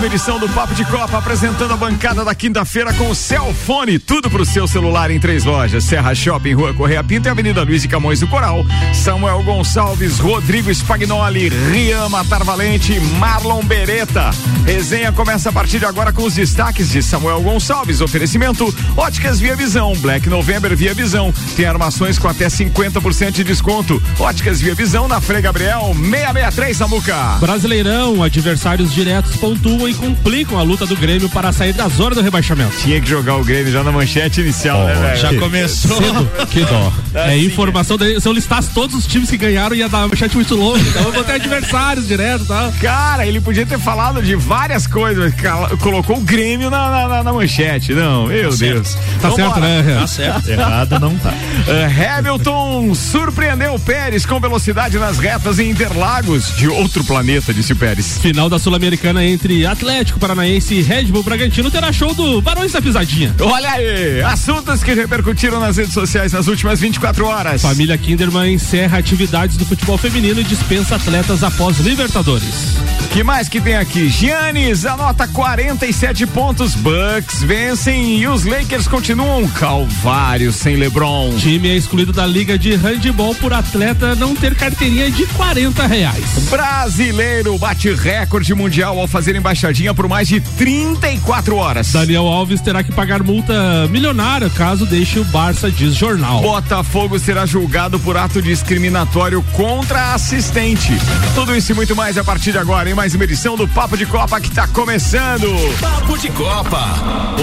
Uma edição do Papo de Copa, apresentando a bancada da quinta-feira com o Celfone, tudo pro seu celular em três lojas: Serra Shopping, Rua Correia Pinto e Avenida Luiz de Camões do Coral. Samuel Gonçalves, Rodrigo Spagnoli, Rian Matar Valente, Marlon Beretta. Resenha começa a partir de agora com os destaques de Samuel Gonçalves. Oferecimento: Óticas Via Visão, Black November Via Visão. Tem armações com até 50% de desconto. Óticas Via Visão na Frei Gabriel 663 Samuca. Brasileirão, adversários diretos pontuam e complicam a luta do Grêmio para sair da zona do rebaixamento. Tinha que jogar o Grêmio já na manchete inicial, oh, né, velho? Já começou. Cedo. Que dó. É, assim, informação, se eu listasse todos os times que ganharam, ia dar uma manchete muito longa. Então eu vou ter adversários direto tá? Cara, ele podia ter falado de várias coisas, colocou o Grêmio na, na, na manchete. Não, meu tá Deus. Certo. Tá certo, né? Tá certo. Errado não tá. Uh, Hamilton surpreendeu o Pérez com velocidade nas retas em Interlagos de outro planeta, disse o Pérez. Final da Sul-Americana entre Atlético Paranaense e Red Bull Bragantino terá show do Barões da Pisadinha. Olha aí, assuntos que repercutiram nas redes sociais nas últimas 24 horas. Família Kinderman encerra atividades do futebol feminino e dispensa atletas após Libertadores. Que mais que tem aqui? Giannis anota 47 pontos, Bucks vencem e os Lakers continuam calvário sem LeBron. Time é excluído da liga de handball por atleta não ter carteirinha de 40 reais. Brasileiro bate recorde mundial ao fazer embaixadinha por mais de 34 horas. Daniel Alves terá que pagar multa milionária caso deixe o Barça, diz jornal. Botafogo será julgado por ato discriminatório contra assistente. Tudo isso e muito mais a partir de agora, hein? mais uma edição do Papo de Copa que está começando. Papo de Copa.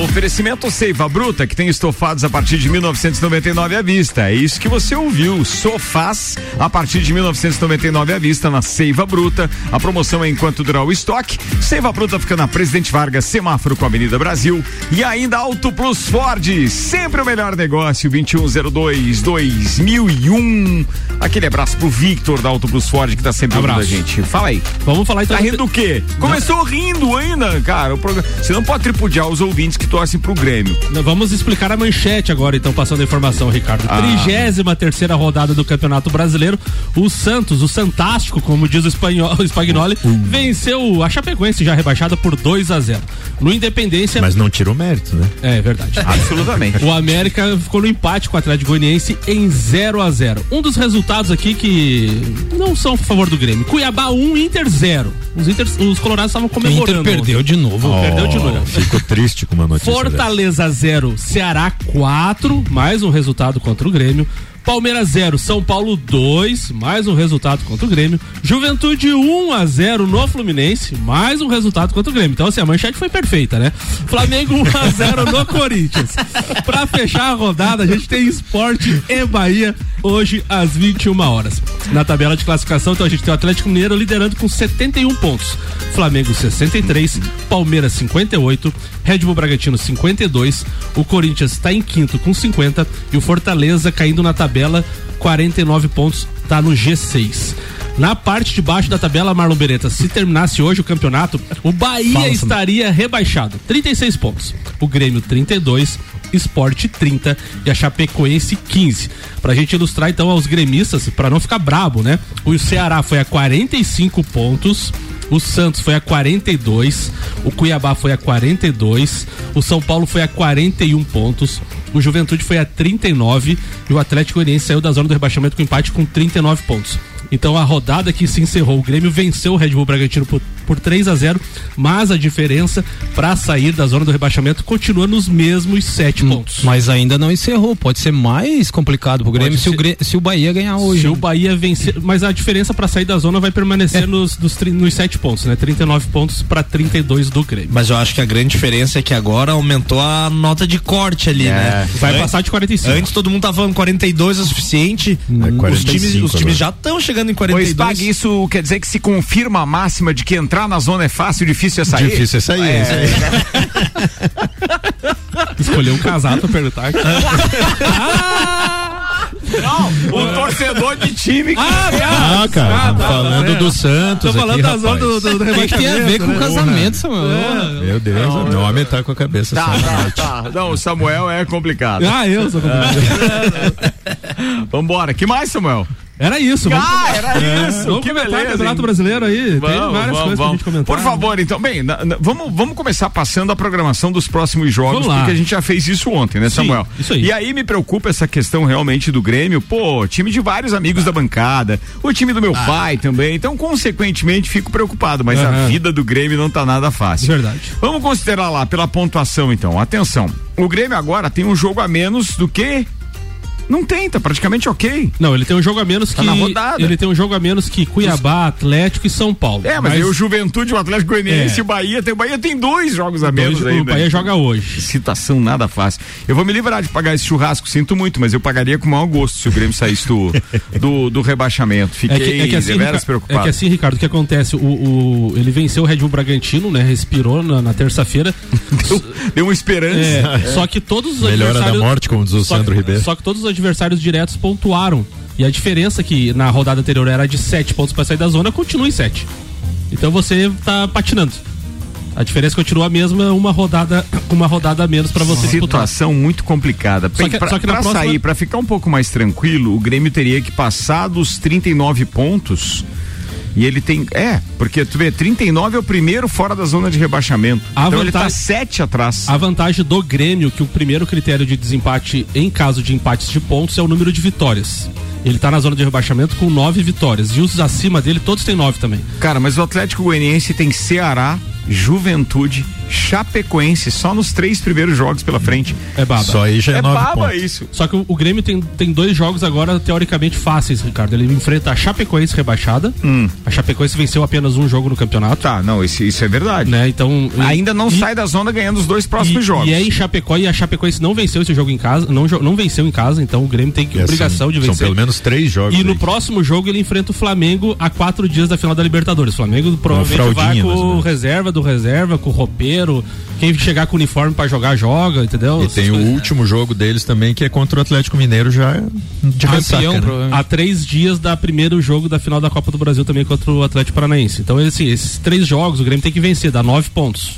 Oferecimento Seiva Bruta, que tem estofados a partir de 1999 à vista. É isso que você ouviu. Sofás a partir de 1999 à vista na Seiva Bruta. A promoção é enquanto durar o estoque. Seiva Bruta fica na Presidente Vargas, semáforo com a Avenida Brasil. E ainda Auto Plus Ford, sempre o melhor negócio, 2102 2001. Aquele abraço pro Victor da Auto Plus Ford que tá sempre ouvindo a gente. Fala aí. Vamos falar então. Tá rindo do quê? Começou rindo ainda, cara. Você não pode tripudiar os ouvintes que torcem pro Grêmio. Vamos explicar a manchete agora, então, passando a informação, Ricardo. Ah. Trigésima terceira rodada do Campeonato Brasileiro. O Santos, o Santástico, como diz o, espanhol, o Spagnoli, uh. venceu a Chapecoense, já rebaixada por 2 a 0 No Independência. Mas não tirou mérito, né? É verdade. Absolutamente. O América ficou no empate com o Atlético Goianiense em 0 a 0 Um dos resultados aqui que não são a favor do Grêmio. Cuiabá 1, um, Inter 0. Os, Inter, os colorados estavam comemorando. Inter perdeu de novo. Oh, perdeu de novo. Fico triste com uma notícia. Fortaleza 0, Ceará 4, mais um resultado contra o Grêmio. Palmeiras 0, São Paulo 2, mais um resultado contra o Grêmio. Juventude 1 a 0 no Fluminense, mais um resultado contra o Grêmio. Então, assim, a manchete foi perfeita, né? Flamengo 1 a 0 no Corinthians. Pra fechar a rodada, a gente tem esporte e Bahia hoje às 21 horas. Na tabela de classificação, então a gente tem o Atlético Mineiro liderando com 71 pontos. Flamengo 63, Palmeiras 58, Red Bull Bragantino 52, o Corinthians está em quinto com 50 e o Fortaleza caindo na tabela 49 pontos, está no G6. Na parte de baixo da tabela, Marlon Beretta, se terminasse hoje o campeonato, o Bahia Fala, estaria rebaixado, 36 pontos. O Grêmio 32, Esporte 30 e a Chapecoense 15. Pra gente ilustrar então aos gremistas, para não ficar brabo, né? O Ceará foi a 45 pontos, o Santos foi a 42, o Cuiabá foi a 42, o São Paulo foi a 41 pontos, o Juventude foi a 39 e o Atlético Goianiense saiu da zona do rebaixamento com empate com 39 pontos. Então a rodada que se encerrou, o Grêmio venceu o Red Bull Bragantino por, por 3 a 0 mas a diferença para sair da zona do rebaixamento continua nos mesmos sete hum, pontos. Mas ainda não encerrou, pode ser mais complicado pro Grêmio se o, Grêmio se o, Bahia ganhar hoje. Se o Bahia vencer, mas a diferença para sair da zona vai permanecer é. nos, nos, nos sete pontos, né? 39 pontos para 32 do Grêmio. Mas eu acho que a grande diferença é que agora aumentou a nota de corte ali, é. né? Vai passar de 45. Antes todo mundo tava falando 42 é o suficiente. É, os times, os times já estão chegando em 42. Pois, isso quer dizer que se confirma a máxima de que entrar na zona é fácil, difícil é sair? Difícil é sair. É. é. Escolheu um casal pra perguntar. ah! Não, o torcedor de time que. Ah, tá. ah cara, ah, tá, falando é. do Santos. Tô falando das horas do, do, do que tem a ver com né? casamento, Samuel. É. Meu Deus, não, meu homem tá com a cabeça tá, tá, tá. Não, o Samuel é complicado. Ah, eu sou complicado. Vambora, que mais, Samuel? Era isso, vamos Ah, era é. isso. Vamos que comentar beleza, Campeonato Brasileiro aí. Vamos, Tem várias vamos, coisas vamos. pra gente comentar. Por favor, então, bem, na, na, vamos, vamos começar passando a programação dos próximos jogos, porque a gente já fez isso ontem, né, Samuel? Sim, isso aí. E aí me preocupa essa questão realmente do Grêmio. Pô, time de vários amigos ah. da bancada, o time do meu ah. pai também. Então, consequentemente, fico preocupado, mas a vida do Grêmio não tá nada fácil. Verdade. Vamos considerar lá pela pontuação, então. Atenção. O Grêmio agora tem um jogo a menos do que não tem, tá praticamente ok. Não, ele tem um jogo a menos tá que. Na rodada. Ele tem um jogo a menos que Cuiabá, Atlético e São Paulo. É, mas, mas... o Juventude, o Atlético Goianiense é. e o Bahia tem. O Bahia tem dois jogos a menos dois, aí. O Bahia joga hoje. Citação nada fácil. Eu vou me livrar de pagar esse churrasco, sinto muito, mas eu pagaria com mau gosto se o Grêmio saísse do, do, do, rebaixamento. Fiquei é que, é que assim, Ricardo, preocupado. É que assim, Ricardo, o que acontece? O, o, ele venceu o Red Bull Bragantino, né? Respirou na, na terça-feira. deu, deu uma esperança. É, é. Só que todos os Melhora da morte, como diz o só, Sandro Ribeiro. Só que todos os adversários diretos pontuaram. E a diferença que na rodada anterior era de 7 pontos para sair da zona continua em 7. Então você tá patinando. A diferença continua a mesma, uma rodada, uma rodada a menos para você Situação disputar. muito complicada. Só que, pra, só que pra próxima... sair, para ficar um pouco mais tranquilo, o Grêmio teria que passar dos 39 pontos e ele tem. É, porque tu vê, 39 é o primeiro fora da zona de rebaixamento. A então vantagem, ele tá 7 atrás. A vantagem do Grêmio, que o primeiro critério de desempate em caso de empates de pontos é o número de vitórias. Ele tá na zona de rebaixamento com nove vitórias. E os acima dele, todos têm nove também. Cara, mas o Atlético Goianiense tem Ceará, Juventude, Chapecoense, só nos três primeiros jogos pela frente. É baba. Só aí já é, é baba pontos. isso. Só que o, o, Grêmio tem, tem dois jogos agora teoricamente fáceis, Ricardo. Ele enfrenta a Chapecoense rebaixada. Hum. A Chapecoense venceu apenas um jogo no campeonato. Tá, não, isso, isso é verdade. Né? Então, ainda não e, sai da zona ganhando os dois próximos e, jogos. E é em Chapecó e a Chapecoense não venceu esse jogo em casa, não, não venceu em casa, então o Grêmio tem que, obrigação de vencer. São pelo menos três jogos. E aí. no próximo jogo ele enfrenta o Flamengo a quatro dias da final da Libertadores. O Flamengo provavelmente vai com o reserva do reserva, com o roupeiro. Quem chegar com o uniforme para jogar, joga, entendeu? E tem o último jogo deles também, que é contra o Atlético Mineiro já de ressaca, né? Há três dias da primeiro jogo da final da Copa do Brasil também contra o Atlético Paranaense. Então, assim, esses três jogos o Grêmio tem que vencer, dá nove pontos.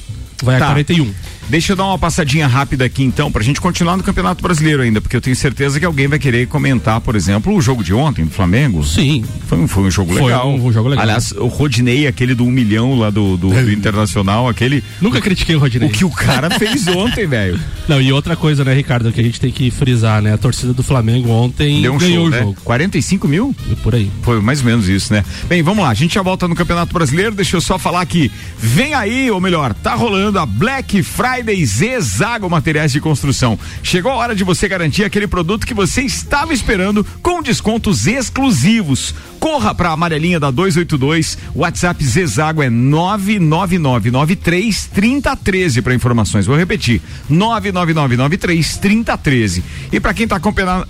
Vai tá. a 41. Deixa eu dar uma passadinha rápida aqui então, pra gente continuar no Campeonato Brasileiro ainda, porque eu tenho certeza que alguém vai querer comentar, por exemplo, o jogo de ontem do Flamengo. Sim. Foi, foi um jogo legal. Foi um, um, jogo legal. Aliás, o Rodinei, aquele do um milhão lá do, do, do é. Internacional, aquele. Nunca critiquei o Rodinei. O que o cara fez ontem, velho. Não, e outra coisa, né, Ricardo, que a gente tem que frisar, né? A torcida do Flamengo ontem Deu um ganhou show, o né? jogo. 45 mil? Por aí. Foi mais ou menos isso, né? Bem, vamos lá, a gente já volta no Campeonato Brasileiro, deixa eu só falar que vem aí, ou melhor, tá rolando a Black Friday Zez Zago Materiais de Construção. Chegou a hora de você garantir aquele produto que você estava esperando com descontos exclusivos. Corra para a amarelinha da 282, WhatsApp Zezago é 999933013 para informações. Vou repetir: 999933013. E para quem está acompanhando,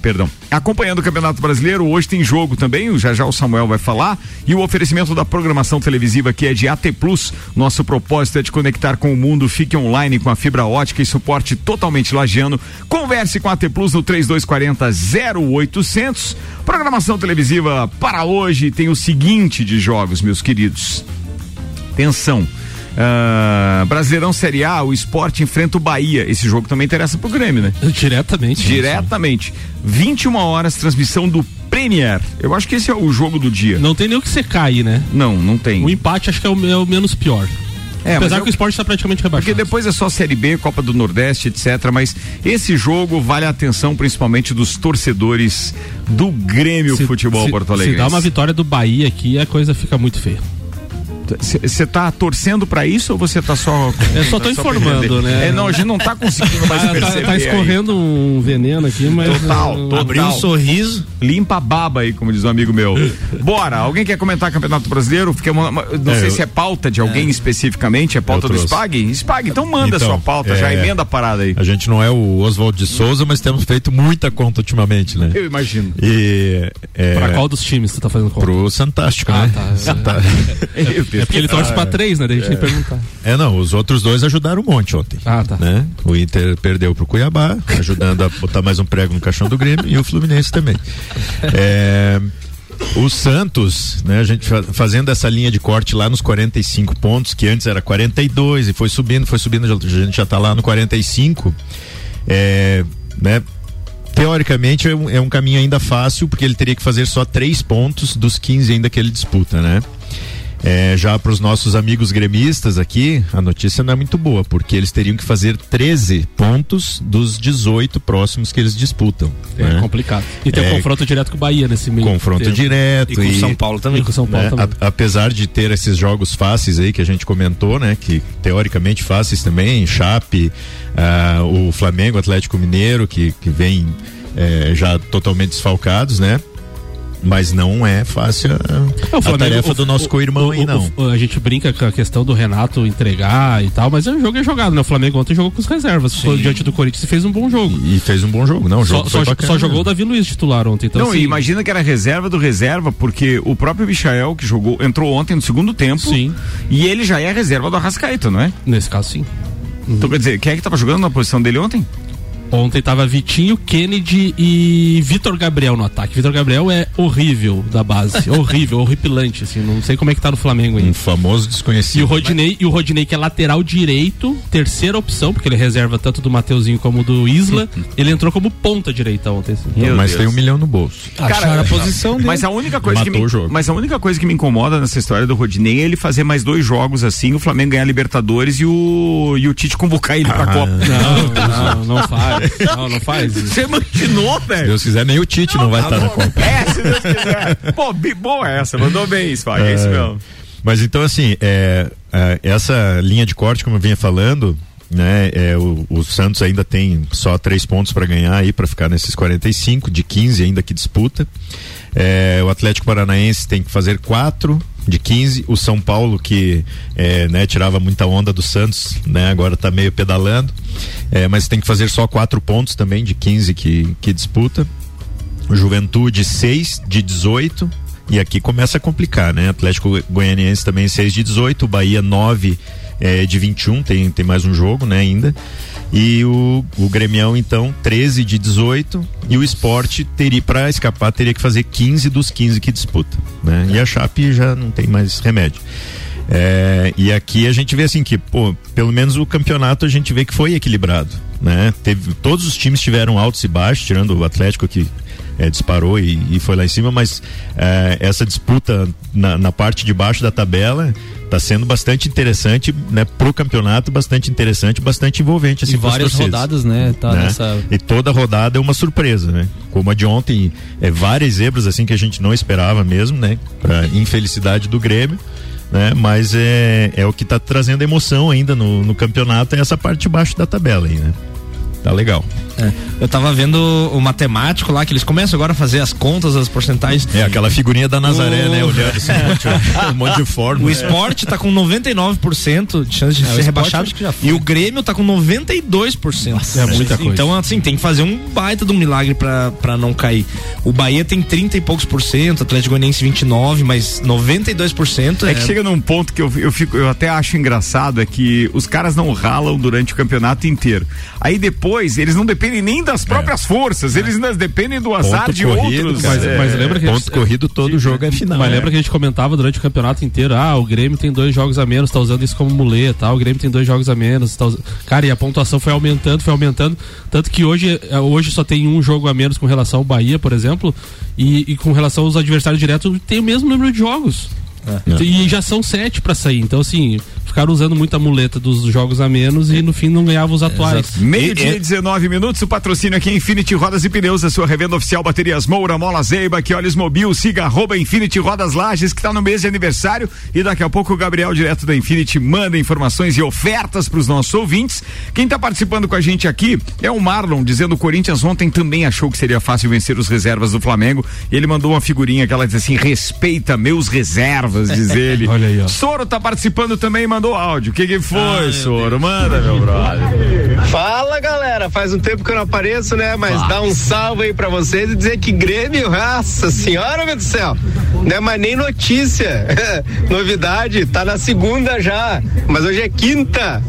perdão. Acompanhando o Campeonato Brasileiro, hoje tem jogo também, já já o Samuel vai falar, e o oferecimento da programação televisiva que é de AT Plus. Nosso propósito é te conectar com o mundo, fique online com a fibra ótica e suporte totalmente lagiano. Converse com a AT Plus no 3240 0800. Programação televisiva para hoje tem o seguinte de jogos, meus queridos. Atenção. Uh, Brasileirão Série A, o esporte enfrenta o Bahia. Esse jogo também interessa pro Grêmio, né? Diretamente. Diretamente. 21 horas, transmissão do Premier. Eu acho que esse é o jogo do dia. Não tem nem o que secar aí, né? Não, não tem. O empate acho que é o, é o menos pior. É, Apesar eu, que o esporte está praticamente rebaixado. Porque depois é só Série B, Copa do Nordeste, etc. Mas esse jogo vale a atenção principalmente dos torcedores do Grêmio se, Futebol se, Porto Alegre. Se dá uma vitória do Bahia aqui, a coisa fica muito feia. Você tá torcendo para isso ou você tá só. Eu só tô informando, né? É, não, a gente não tá conseguindo mais tá, perceber. Tá, tá escorrendo aí. um veneno aqui, mas. Total, total. Abriu um sorriso. Limpa a baba aí, como diz um amigo meu. Bora, alguém quer comentar Campeonato Brasileiro? Fica uma, uma, não é, sei eu, se é pauta de alguém é. especificamente, é pauta do Spag? Spag, então manda então, sua pauta, já é, emenda a parada aí. A gente não é o Oswald de Souza, mas temos feito muita conta ultimamente, né? Eu imagino. E. É, pra qual dos times você tá fazendo conta? Pro Santástico, ah, né? Tá. Santástico. É porque ele torce ah, pra três, né? Deixa é. perguntar. É, não, os outros dois ajudaram um monte ontem. Ah, tá. Né? O Inter perdeu pro Cuiabá, ajudando a botar mais um prego no caixão do Grêmio, e o Fluminense também. É. O Santos, né, a gente fazendo essa linha de corte lá nos 45 pontos, que antes era 42 e foi subindo, foi subindo, a gente já está lá no 45. É, né, teoricamente é um, é um, caminho ainda fácil, porque ele teria que fazer só três pontos dos 15 ainda que ele disputa, né? É, já para os nossos amigos gremistas aqui, a notícia não é muito boa, porque eles teriam que fazer 13 pontos dos 18 próximos que eles disputam. É né? complicado. E tem é, um confronto direto com o Bahia nesse meio. Confronto tempo. direto. E com o São Paulo também. E com São Paulo né? também. A, apesar de ter esses jogos fáceis aí que a gente comentou, né? Que teoricamente fáceis também, Chape, uh, o Flamengo, Atlético Mineiro, que, que vem é, já totalmente desfalcados, né? Mas não é fácil a, é, Flamengo, tarefa do nosso co-irmão aí, não. O, a gente brinca com a questão do Renato entregar e tal, mas o jogo é jogado, né? O Flamengo ontem jogou com as reservas. Sim. Diante do Corinthians e fez um bom jogo. E, fez um bom jogo, não. O jogo só, só, só jogou o Davi Luiz titular ontem. Então, não, assim, imagina que era reserva do reserva, porque o próprio Michael, que jogou, entrou ontem no segundo tempo. Sim. E ele já é reserva do Arrascaeta, não é? Nesse caso, sim. Então, quer dizer, quem é que tava jogando na posição dele ontem? Ontem tava Vitinho, Kennedy e Vitor Gabriel no ataque. Vitor Gabriel é horrível da base. horrível, horripilante, assim. Não sei como é que tá no Flamengo ainda. Um famoso desconhecido. E o Rodinei, e o Rodinei que é lateral direito, terceira opção, porque ele reserva tanto do Mateuzinho como do Isla. ele entrou como ponta direita ontem. Assim. Então, mas Deus. tem um milhão no bolso. Cara, a posição dele. Mas a única coisa que me, mas a única coisa que me incomoda nessa história do Rodinei é ele fazer mais dois jogos assim, o Flamengo ganhar Libertadores e o, e o Tite convocar ele pra ah, Copa. Não, não, não faz. Não, não faz. Você imaginou, velho? Se Deus quiser, nem o Tite não, não vai estar tá na Copa. É, se Deus quiser. Pô, boa essa, mandou bem isso, pai. É, é isso mesmo. Mas então, assim, é, é, essa linha de corte, como eu vinha falando, né? É, o, o, Santos ainda tem só três pontos para ganhar aí para ficar nesses 45 de 15 ainda que disputa. É, o Atlético Paranaense tem que fazer quatro de 15. O São Paulo, que é, né, tirava muita onda do Santos, né, agora está meio pedalando. É, mas tem que fazer só quatro pontos também de 15 que, que disputa. O Juventude, 6 de 18. E aqui começa a complicar, né? Atlético Goianiense também 6 de 18, Bahia 9 é, de 21, tem, tem mais um jogo, né, ainda. E o, o Grêmio, então, 13 de 18. E o esporte teria, para escapar, teria que fazer 15 dos 15 que disputa. Né? E a Chape já não tem mais remédio. É, e aqui a gente vê assim que, pô, pelo menos o campeonato a gente vê que foi equilibrado, né? Teve, todos os times tiveram altos e baixos, tirando o Atlético que é, disparou e, e, foi lá em cima, mas é, essa disputa na, na, parte de baixo da tabela está sendo bastante interessante, né, pro campeonato, bastante interessante, bastante envolvente assim. E várias rodadas, né, tá né? Nessa... E toda rodada é uma surpresa, né? Como a de ontem, é várias zebras assim que a gente não esperava mesmo, né? Para infelicidade do Grêmio. Né? Mas é, é o que está trazendo emoção ainda no, no campeonato, é essa parte de baixo da tabela aí, né? Tá legal. É. Eu tava vendo o matemático lá, que eles começam agora a fazer as contas, as porcentagens. É, aquela figurinha da Nazaré, o... né? Olhando assim, um, monte, um monte de forma. O esporte tá com 99% de chance de é, ser rebaixado. E o Grêmio tá com 92%. Nossa, é muita coisa. Então, assim, tem que fazer um baita de um milagre pra, pra não cair. O Bahia tem 30 e poucos por cento, Atlético Goianiense 29, mas 92% é. É que chega num ponto que eu, eu, fico, eu até acho engraçado, é que os caras não ralam durante o campeonato inteiro. Aí depois, eles não dependem dependem nem das próprias é. forças, eles ainda dependem do azar Ponto de corrido, outros. Mas, é, mas, lembra que Ponto gente, corrido todo jogo é final. Mas é. lembra que a gente comentava durante o campeonato inteiro, ah, o Grêmio tem dois jogos a menos, tá usando isso como muleta, tá? o Grêmio tem dois jogos a menos, tá usando... cara, e a pontuação foi aumentando, foi aumentando, tanto que hoje, é, hoje só tem um jogo a menos com relação ao Bahia, por exemplo, e, e com relação aos adversários diretos tem o mesmo número de jogos. É. E já são sete para sair. Então, assim, ficaram usando muita muleta dos jogos a menos e no fim não ganhavam os atuais. Meio-dia e 19 minutos, o patrocínio aqui é Infinity Rodas e Pneus, a sua revenda oficial Baterias Moura, Mola Zeiba, que olhos mobil, siga arroba Infinity Rodas Lages, que está no mês de aniversário. E daqui a pouco o Gabriel, direto da Infinity, manda informações e ofertas para os nossos ouvintes. Quem está participando com a gente aqui é o Marlon, dizendo que o Corinthians ontem também achou que seria fácil vencer os reservas do Flamengo. E ele mandou uma figurinha que ela diz assim: respeita meus reservas, diz ele. Olha aí, ó. Soro está participando também, mandou mandou áudio. O que que foi, Soro? Manda, meu brother. Fala, galera. Faz um tempo que eu não apareço, né? Mas Nossa. dá um salve aí pra vocês e dizer que Grêmio, nossa senhora, meu do céu. Não é mais nem notícia. Novidade, tá na segunda já. Mas hoje é quinta.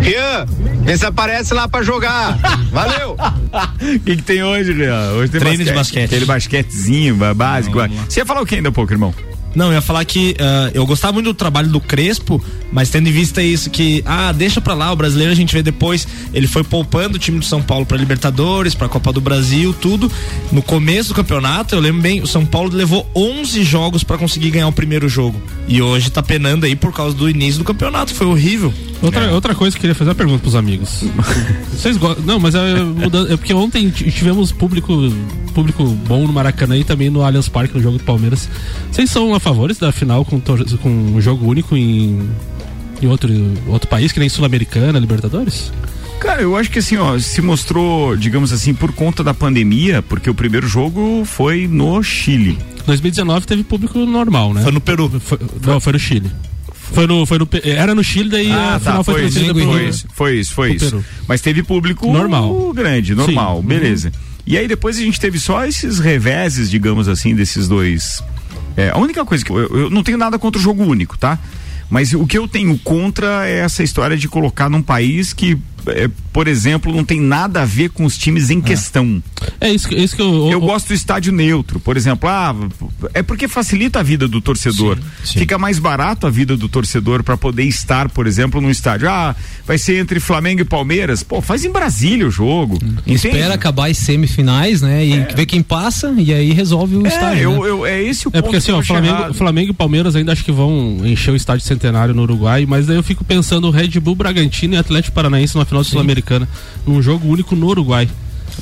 Rian, vê se aparece lá pra jogar. Valeu! O que, que tem hoje, Rian? Hoje tem Treino basquete. de basquete. Aquele basquetezinho básico. Você ia falar o que ainda um pouco, irmão? Não, eu ia falar que uh, eu gostava muito do trabalho do Crespo, mas tendo em vista isso que, ah, deixa pra lá, o brasileiro a gente vê depois, ele foi poupando o time do São Paulo pra Libertadores, pra Copa do Brasil, tudo. No começo do campeonato, eu lembro bem, o São Paulo levou 11 jogos para conseguir ganhar o primeiro jogo. E hoje tá penando aí por causa do início do campeonato, foi horrível. Outra, é. outra coisa que eu queria fazer uma pergunta pros amigos. Vocês gostam. Não, mas é, mudando, é porque ontem tivemos público, público bom no Maracanã e também no Allianz Parque no jogo do Palmeiras. Vocês são a favores da final com, com um jogo único em, em outro, outro país, que nem Sul-Americana, Libertadores? Cara, eu acho que assim, ó, se mostrou, digamos assim, por conta da pandemia, porque o primeiro jogo foi no Chile. 2019 teve público normal, né? Foi no Peru. Foi, não, foi no Chile. Foi no, foi no, era no Chile, daí ah, a tá, final foi, foi transferida pro, foi isso, foi isso, foi isso. Mas teve público normal. grande, normal, Sim. beleza. Uhum. E aí depois a gente teve só esses reveses, digamos assim, desses dois. É, a única coisa que eu, eu não tenho nada contra o jogo único, tá? Mas o que eu tenho contra é essa história de colocar num país que é, por exemplo, não tem nada a ver com os times em é. questão. É isso, isso que eu. Eu, gosto do estádio neutro, por exemplo. Ah, é porque facilita a vida do torcedor. Sim, sim. Fica mais barato a vida do torcedor para poder estar, por exemplo, num estádio. Ah, vai ser entre Flamengo e Palmeiras. Pô, faz em Brasília o jogo. Hum. Espera acabar as semifinais, né? E é. ver quem passa e aí resolve o é, estádio. Eu, né? eu, é esse o é ponto. É porque assim, ó, Flamengo, Flamengo e Palmeiras ainda acho que vão encher o estádio centenário no Uruguai, mas daí eu fico pensando Red Bull, Bragantino e Atlético Paranaense na final do Sul-Americana. Num jogo único no Uruguai.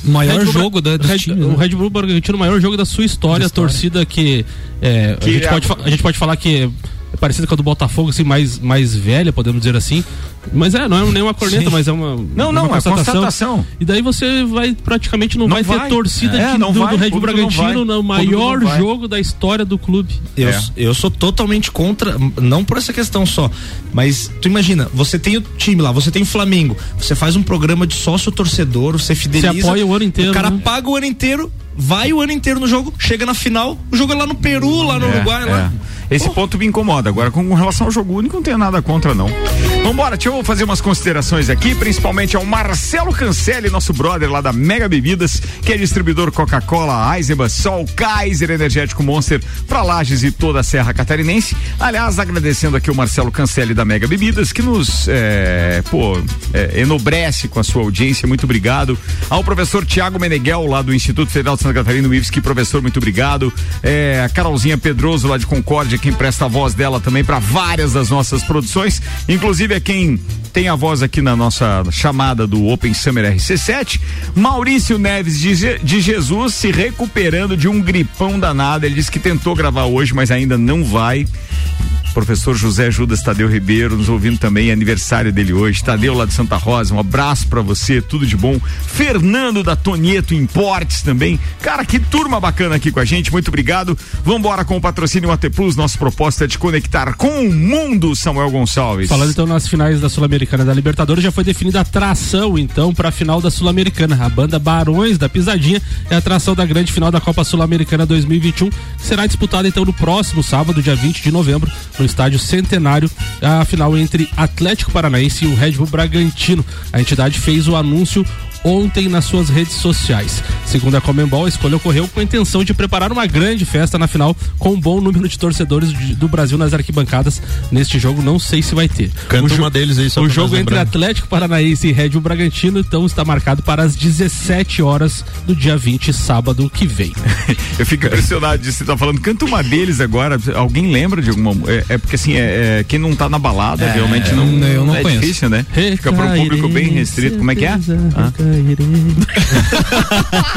O maior jogo da, Red, time, O né? Red Bull Bragantino, o maior jogo da sua história, a torcida que, é, que a, gente é... pode, a gente pode falar que é parecida com a do Botafogo, assim, mais, mais velha, podemos dizer assim. Mas é, não é nem uma corneta, Sim. mas é uma. Não, não, uma constatação. é constatação. E daí você vai praticamente não, não vai, vai, ter torcida é, de, do, vai, do Red Bull Bragantino no maior jogo da história do clube. Eu, é. eu sou totalmente contra, não por essa questão só, mas tu imagina, você tem o time lá, você tem o Flamengo, você faz um programa de sócio torcedor, você fideliza. Você apoia o ano inteiro. O cara né? paga o ano inteiro, vai o ano inteiro no jogo, chega na final, o jogo é lá no Peru, lá no é, Uruguai, lá. É. Esse oh. ponto me incomoda. Agora, com relação ao jogo único, não tenho nada contra, não. Vambora, deixa eu fazer umas considerações aqui, principalmente ao Marcelo Cancelli, nosso brother lá da Mega Bebidas, que é distribuidor Coca-Cola, Eisenbahn, Sol, Kaiser, Energético Monster, pra Lages e toda a Serra Catarinense. Aliás, agradecendo aqui o Marcelo Cancelli da Mega Bebidas, que nos, é, pô, é, enobrece com a sua audiência. Muito obrigado. Ao professor Tiago Meneghel, lá do Instituto Federal de Santa Catarina, o IFSC, professor, muito obrigado. É, a Carolzinha Pedroso, lá de Concórdia, quem presta a voz dela também para várias das nossas produções, inclusive é quem tem a voz aqui na nossa chamada do Open Summer RC7. Maurício Neves de, de Jesus se recuperando de um gripão danado. Ele disse que tentou gravar hoje, mas ainda não vai professor José Judas Tadeu Ribeiro, nos ouvindo também, aniversário dele hoje. Tadeu lá de Santa Rosa, um abraço para você, tudo de bom. Fernando da Tonieto Importes também. Cara, que turma bacana aqui com a gente, muito obrigado. Vambora com o patrocínio AT Plus, nosso propósito é te conectar com o mundo, Samuel Gonçalves. Falando então nas finais da Sul-Americana da Libertadores, já foi definida a atração então para a final da Sul-Americana. A banda Barões da Pisadinha é a atração da grande final da Copa Sul-Americana 2021, que será disputada então no próximo sábado, dia 20 de novembro, no estádio Centenário, a final entre Atlético Paranaense e o Red Bull Bragantino. A entidade fez o anúncio ontem nas suas redes sociais. Segundo a Comembol, a escolha ocorreu com a intenção de preparar uma grande festa na final com um bom número de torcedores do Brasil nas arquibancadas. Neste jogo, não sei se vai ter. Canta o uma deles aí, só O jogo entre Atlético Paranaense e Red Bull Bragantino, então, está marcado para as 17 horas do dia 20, sábado que vem. Eu fico impressionado de você estar tá falando, canta uma deles agora. Alguém lembra de alguma. É, é porque assim, é, é, quem não está na balada, é, realmente não, eu não é conheço. difícil, né? Fica para um público bem restrito. Como é que é? Ah?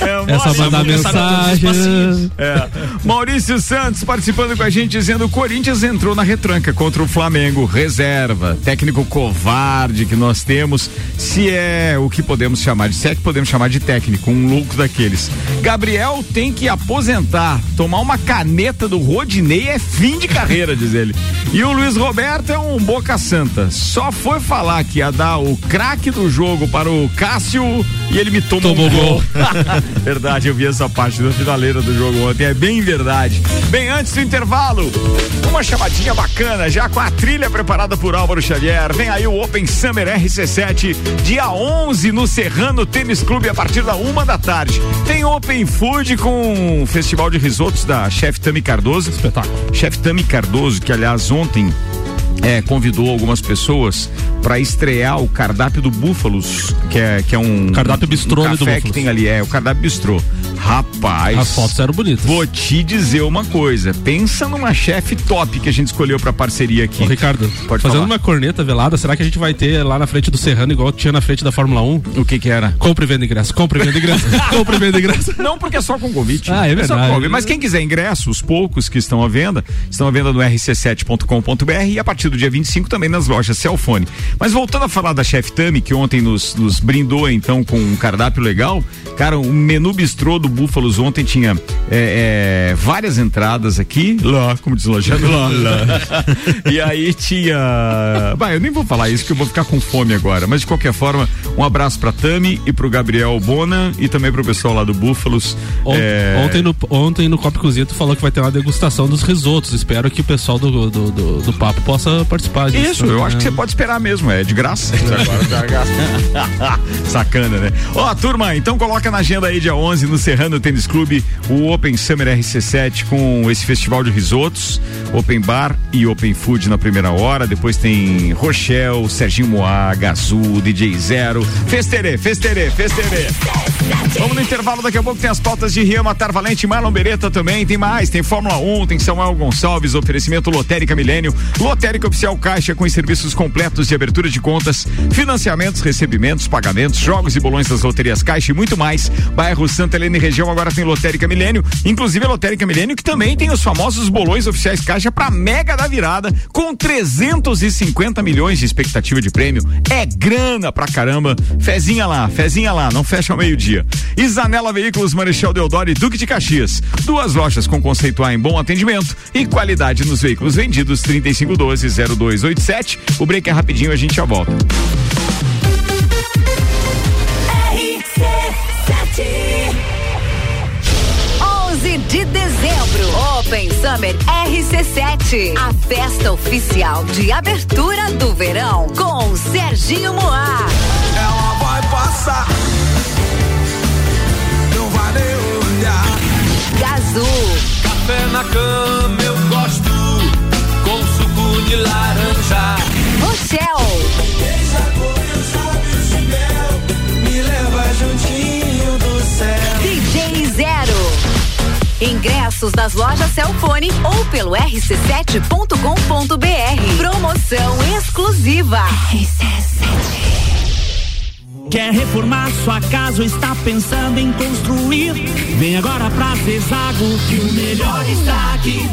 É, É só mandar mensagem. É. Maurício Santos participando com a gente dizendo o Corinthians entrou na retranca contra o Flamengo, reserva, técnico covarde que nós temos, se é o que podemos chamar de, se é que podemos chamar de técnico, um louco daqueles. Gabriel tem que aposentar, tomar uma caneta do Rodinei é fim de carreira, diz ele. E o Luiz Roberto é um boca santa, só foi falar que ia dar o craque do jogo para o Cássio e ele me tomou Tomou um gol. Gol. verdade, eu vi essa parte da finaleira do jogo ontem, é bem verdade. Bem, antes do intervalo, uma chamadinha bacana, já com a trilha preparada por Álvaro Xavier. Vem aí o Open Summer RC7, dia 11 no Serrano Tênis Clube, a partir da uma da tarde. Tem Open Food com o Festival de Risotos da chefe Tami Cardoso. Espetáculo. Chefe Tami Cardoso, que aliás ontem é, convidou algumas pessoas para estrear o cardápio do Búfalos, que é, que é um Cardápio bistrô um ali do café que Búfalos. tem ali, é o cardápio bistrô. Rapaz, As fotos eram bonitas. vou te dizer uma coisa, pensa numa chefe top que a gente escolheu para parceria aqui. Ô, Ricardo, Pode fazendo falar. uma corneta velada, será que a gente vai ter lá na frente do Serrano, igual tinha na frente da Fórmula 1? O que que era? Compre e venda ingresso, compre e venda ingresso, compre e venda ingresso. Não, porque é só com convite. Ah, é com verdade. convite. Mas quem quiser ingresso, os poucos que estão à venda, estão à venda no rc7.com.br e a partir do dia 25 também nas lojas Celfone. Mas voltando a falar da Chef Tami, que ontem nos, nos brindou então com um cardápio legal, cara, o menu bistrô do Búfalos ontem tinha é, é, várias entradas aqui, lá, como diz o Lojano, lá, lá. e aí tinha. Bah, eu nem vou falar isso que eu vou ficar com fome agora, mas de qualquer forma, um abraço pra Tami e pro Gabriel Bona e também pro pessoal lá do Búfalos. Ont- É, Ontem, no, ontem no Copo Cozinha tu falou que vai ter uma degustação dos risotos. Espero que o pessoal do, do, do, do papo possa participar disso. Isso, eu acho que você pode esperar mesmo, é de graça. Sacana, né? Ó, turma, então coloca na agenda aí dia 11 no Serrano Tênis Clube o Open Summer RC7 com esse festival de risotos, Open Bar e Open Food na primeira hora, depois tem Rochelle, Serginho Moá, Gazu, DJ Zero, Festerê, Festerê, Festerê. Vamos no intervalo, daqui a pouco tem as pautas de Riama Tarvalente e Marlon Beretta também, tem mais, tem Fórmula 1, tem Samuel Gonçalves, oferecimento Lotérica Milênio, Lotérica Oficial Caixa com os serviços completos de abertura de contas, financiamentos, recebimentos, pagamentos, jogos e bolões das loterias Caixa e muito mais. Bairro Santa Helena região agora tem Lotérica Milênio, inclusive a Lotérica Milênio que também tem os famosos bolões oficiais Caixa para mega da virada com 350 milhões de expectativa de prêmio. É grana pra caramba. Fezinha lá, fezinha lá, não fecha ao meio-dia. Isanela Veículos Marechal Deodoro e Duque de Caxias. Duas lojas com conceito A em bom atendimento e qualidade nos veículos vendidos 3512-0287. O break é rapidinho, a gente já volta. De dezembro, Open Summer RC7, a festa oficial de abertura do verão com Serginho Moá. Ela vai passar. Não vai nem olhar. Gazu, Café na cama eu gosto. Com suco de laranja. Rochelle, Beija cor e os mel. Me leva juntinho Ingressos nas lojas Celfone ou pelo rc7.com.br. Promoção exclusiva. Quer reformar sua casa ou está pensando em construir? Vem agora pra Zezago que o melhor está aqui.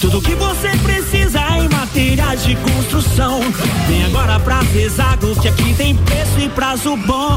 Tudo que você precisa em materiais de construção. Vem agora pra Zezago que aqui tem preço e prazo bom.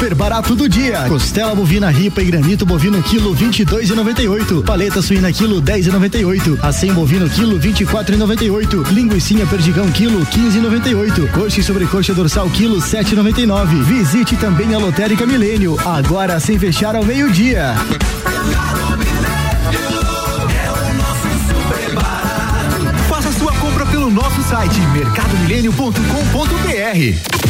Super barato do dia. Costela bovina ripa e granito bovino quilo 22,98. Paleta suína quilo 10,98. Acém bovino quilo 24,98. Linguiça perdigão quilo 15,98. Coxa e sobrecoxa dorsal quilo 7,99. Visite também a Lotérica Milênio. Agora sem fechar ao meio-dia. Faça sua compra pelo nosso site mercadomilênio.com.br.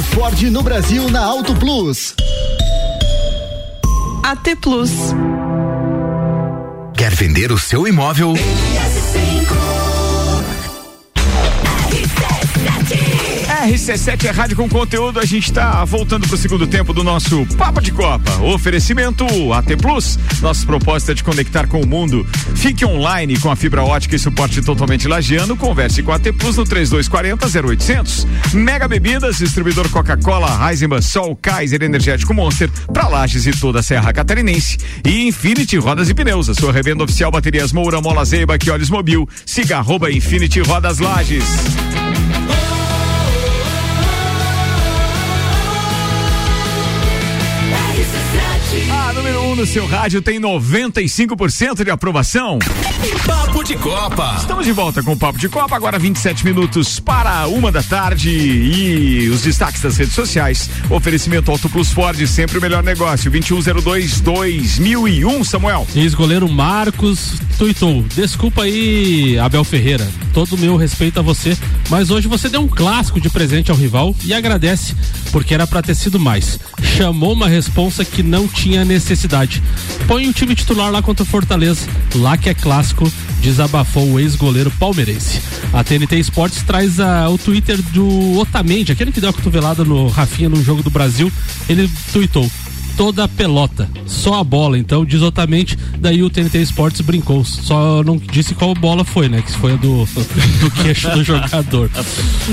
Ford no Brasil na Auto Plus. AT Plus. Quer vender o seu imóvel? RC7 é rádio com conteúdo. A gente está voltando para o segundo tempo do nosso Papo de Copa. Oferecimento AT Plus. Nosso propósito é de conectar com o mundo. Fique online com a fibra ótica e suporte totalmente lagiano. Converse com a AT Plus no 3240 0800. Mega Bebidas, distribuidor Coca-Cola, Heisenbahn, Sol, Kaiser, Energético Monster, para Lages e toda a Serra Catarinense. E Infinity Rodas e Pneus, a sua revenda oficial baterias Moura, Mola Zeiba, olhos mobil. Siga arroba Infinity Rodas Lages. Número 1 um no seu rádio tem 95% de aprovação. Papo de Copa. Estamos de volta com o Papo de Copa, agora 27 minutos para uma da tarde e os destaques das redes sociais. Oferecimento Auto Plus Ford, sempre o melhor negócio. 2102-2001, Samuel. Ex-goleiro Marcos tuitou. Desculpa aí, Abel Ferreira. Todo o meu respeito a você, mas hoje você deu um clássico de presente ao rival e agradece, porque era pra ter sido mais. Chamou uma responsa que não tinha necessidade. Põe o time titular lá contra o Fortaleza, lá que é clássico, desabafou o ex-goleiro palmeirense. A TNT Esportes traz a, o Twitter do Otamendi, aquele que deu a cotovelada no Rafinha no jogo do Brasil. Ele tuitou toda a pelota, só a bola. Então, diz Otamendi, daí o TNT Esportes brincou. Só não disse qual bola foi, né? Que foi a do, do queixo do jogador.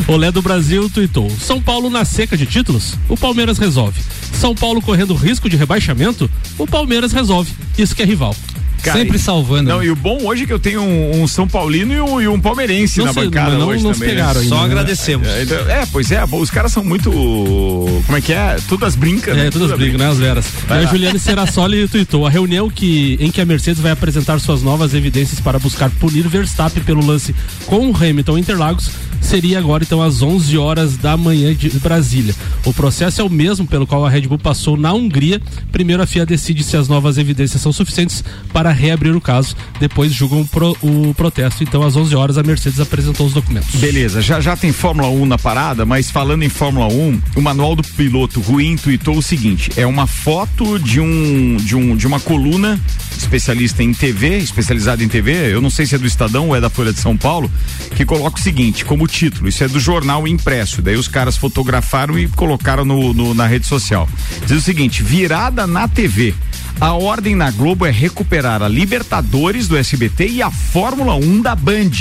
Olé do Brasil tuitou. São Paulo na seca de títulos? O Palmeiras resolve. São Paulo correndo risco de rebaixamento? O Palmeiras resolve. Isso que é rival. Sempre salvando. Não, e o bom hoje é que eu tenho um, um São Paulino e um, e um palmeirense Não na sei, bancada não- hoje não se também. pegaram né? ainda, Só né? agradecemos. É, então- é, pois é, os caras são muito. Como é que é? Todas brincam. É, todas brincam, né, as veras. Vai E a lá. Juliane Serassoli tweetou a reunião que, em que a Mercedes vai apresentar suas novas evidências para buscar punir Verstappen pelo lance com o Hamilton Interlagos seria agora então às 11 horas da manhã de Brasília. O processo é o mesmo pelo qual a Red Bull passou na Hungria. Primeiro a FIA decide se as novas evidências são suficientes para reabrir o caso, depois julgam pro- o protesto. Então às 11 horas a Mercedes apresentou os documentos. Beleza, já já tem Fórmula 1 na parada, mas falando em Fórmula 1, o manual do piloto Ruim tweetou o seguinte: é uma foto de um de um de uma coluna especialista em TV, especializada em TV, eu não sei se é do Estadão ou é da Folha de São Paulo, que coloca o seguinte como título, isso é do jornal impresso, daí os caras fotografaram e colocaram no, no- na rede social. Diz o seguinte: virada na TV. A ordem na Globo é recuperar a Libertadores do SBT e a Fórmula 1 da Band.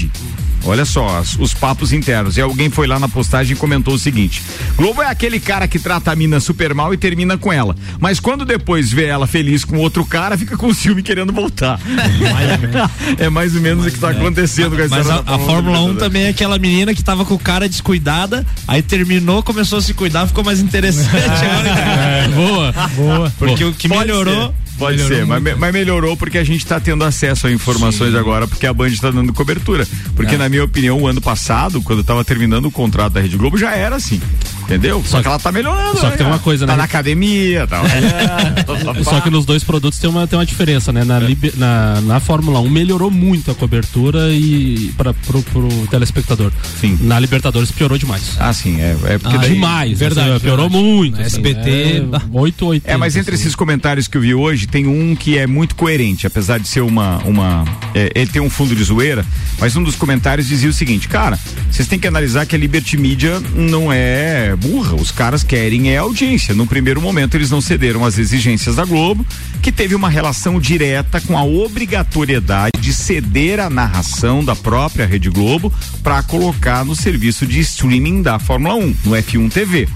Olha só, as- os papos internos. E alguém foi lá na postagem e comentou o seguinte: Globo é aquele cara que trata a mina super mal e termina com ela. Mas quando depois vê ela feliz com outro cara, fica com ciúme querendo voltar. é mais ou menos o que está acontecendo com a Mas a, a Fórmula 1 Libertadores. também é aquela menina que tava com o cara descuidada, aí terminou, começou a se cuidar, ficou mais interessante. É, boa, boa. Porque o que melhorou. Pode melhorou ser, mas, mas melhorou porque a gente está tendo acesso a informações agora, porque a Band está dando cobertura. Porque, É. na minha opinião, o ano passado, quando estava terminando o contrato da Rede Globo, já era assim. Entendeu? Só, que, ela tá melhorando. só que né, tem uma coisa, tá né? na academia, tá. Só que nos dois produtos tem uma, tem uma diferença, né? Na, libe- na, na Fórmula 1 melhorou muito a cobertura e para pro, pro telespectador. Sim. Na Libertadores piorou demais. Ah, sim, é, é porque Ah, daí- demais. verdade, assim, piorou verdade. muito. Assim, SBT, é, bah. 8, 8. É, mas entre esses comentários que eu vi hoje, tem um que é muito coerente, apesar de ser uma. uma é, ele tem um fundo de zoeira, mas um dos comentários dizia o seguinte: cara, vocês têm que analisar que a Liberty Media não é burra, os caras querem é audiência. No primeiro momento, eles não cederam às exigências da Globo, que teve uma relação direta com a obrigatoriedade de ceder a narração da própria Rede Globo para colocar no serviço de streaming da Fórmula 1, no F1 TV.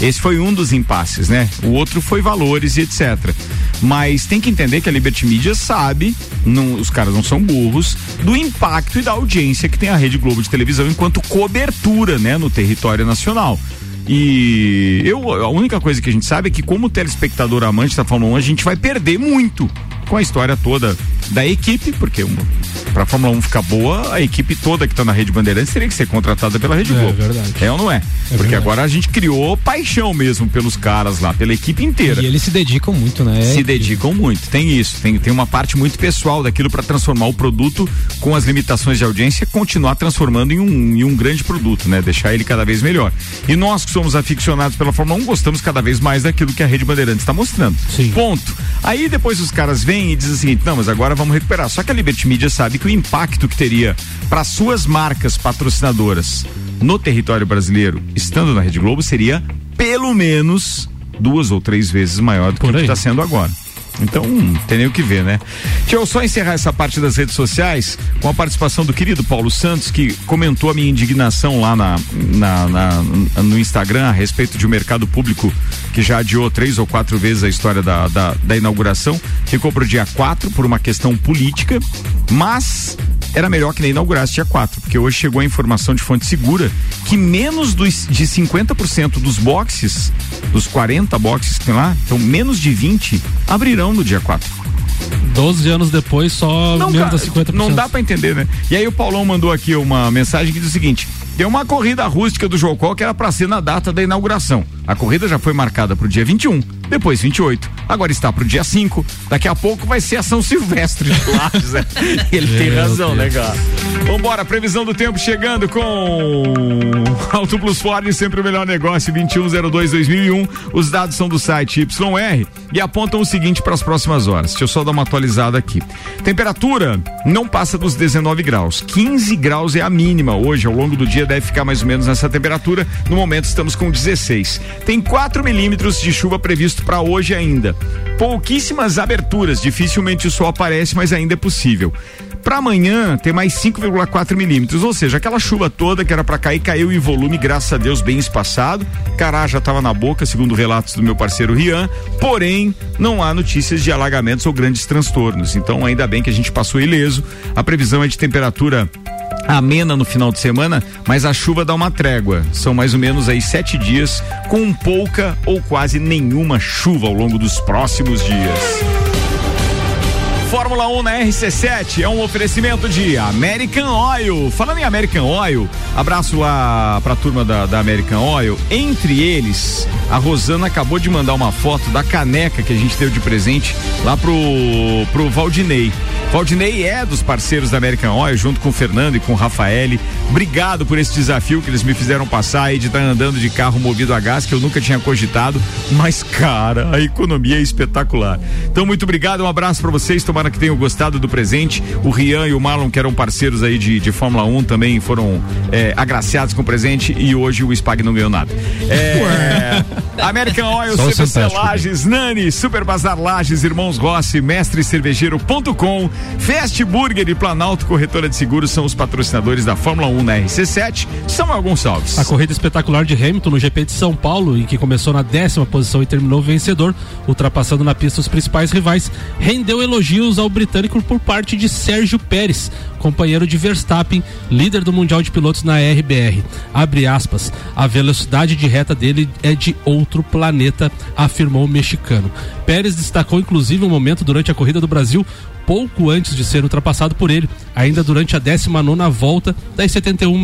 Esse foi um dos impasses, né? O outro foi valores e etc. Mas tem que entender que a Liberty Media sabe, não- os caras não são burros, do impacto e da audiência que tem a Rede Globo de televisão enquanto cobertura, né, no território nacional. E eu, a única coisa que a gente sabe é que, como telespectador amante da Fórmula 1, a gente vai perder muito com a história toda da equipe, porque para a Fórmula 1 ficar boa, a equipe toda que está na Rede Bandeirantes teria que ser contratada pela Rede É, Globo. verdade. É ou não é? porque verdade. agora a gente criou paixão mesmo pelos caras lá, pela equipe inteira. E eles se dedicam muito, né? Se dedicam muito, tem isso, tem, tem uma parte muito pessoal daquilo para transformar o produto com as limitações de audiência, continuar transformando em um, em um grande produto, né? Deixar ele cada vez melhor. E nós que somos aficionados pela Fórmula 1 gostamos cada vez mais daquilo que a Rede Bandeirantes está mostrando. Sim. Ponto. Aí depois os caras vêm e dizem o seguinte: não, mas agora vamos recuperar. Só que a Liberty Media sabe que o impacto que teria para suas marcas patrocinadoras no território brasileiro, estando na Rede Globo, seria pelo menos duas ou três vezes maior do que Por está sendo agora. Então, hum, tem nem o que ver, né? Deixa eu só encerrar essa parte das redes sociais com a participação do querido Paulo Santos, que comentou a minha indignação lá na, na- na- no Instagram a respeito de um mercado público que já adiou três ou quatro vezes a história da, da, da inauguração. Ficou para o dia 4 por uma questão política, mas era melhor que nem inaugurasse dia 4, porque hoje chegou a informação de fonte segura que menos dos, de 50% dos boxes, dos 40 boxes que tem lá, então menos de 20 abrirão no dia 4. 12 anos depois, só Não, menos da 50%. não dá pra entender, né? E aí o Paulão mandou aqui uma mensagem que diz o seguinte: Tem uma corrida rústica do Jocó que era pra ser na data da inauguração. A corrida já foi marcada pro dia 21, depois 28, agora está pro dia 5. Daqui a pouco vai ser a São Silvestre de Lages, né? Ele tem razão, Deus. né, cara? Vambora, previsão do tempo chegando com Auto Plus Ford, sempre o melhor negócio, 2102-2001. Os dados são do site YR e apontam o seguinte para as próximas horas. Deixa eu só dar uma atualizada aqui. Temperatura não passa dos 19 graus. 15 graus é a mínima hoje. Ao longo do dia deve ficar mais ou menos nessa temperatura. No momento estamos com 16. Tem 4 milímetros de chuva previsto para hoje ainda. Pouquíssimas aberturas. Dificilmente o sol aparece, mas ainda é possível. Para amanhã ter mais 5,4 milímetros, ou seja, aquela chuva toda que era para cair, caiu em volume, graças a Deus, bem espaçado. Cará já estava na boca, segundo relatos do meu parceiro Rian, porém, não há notícias de alagamentos ou grandes transtornos. Então, ainda bem que a gente passou ileso. A previsão é de temperatura amena no final de semana, mas a chuva dá uma trégua. São mais ou menos aí sete dias com pouca ou quase nenhuma chuva ao longo dos próximos dias. Fórmula 1 na RC7 é um oferecimento de American Oil. Falando em American Oil, abraço lá pra turma da, da American Oil. Entre eles, a Rosana acabou de mandar uma foto da caneca que a gente deu de presente lá pro, pro Valdinei. Valdinei é dos parceiros da American Oil, junto com o Fernando e com o Rafael. Obrigado por esse desafio que eles me fizeram passar aí de estar andando de carro movido a gás, que eu nunca tinha cogitado. Mas, cara, a economia é espetacular. Então, muito obrigado, um abraço para vocês. Tomara que tenham gostado do presente. O Rian e o Marlon, que eram parceiros aí de, de Fórmula 1, também foram é, agraciados com o presente e hoje o SPAG não ganhou nada. É, American Oil, CBC Fantástico. Lages, Nani, Super Bazar Lages, Irmãos Rossi, mestrecervejeiro.com, Fast Burger e Planalto Corretora de Seguros são os patrocinadores da Fórmula 1 na RC7. Samuel Gonçalves. A corrida espetacular de Hamilton no GP de São Paulo, em que começou na décima posição e terminou vencedor, ultrapassando na pista os principais rivais, rendeu elogios ao britânico por parte de Sérgio Pérez, companheiro de Verstappen, líder do Mundial de Pilotos na RBR. Abre aspas, a velocidade de reta dele é de outro planeta, afirmou o mexicano. Pérez destacou inclusive um momento durante a corrida do Brasil pouco antes de ser ultrapassado por ele, ainda durante a 19 volta das 71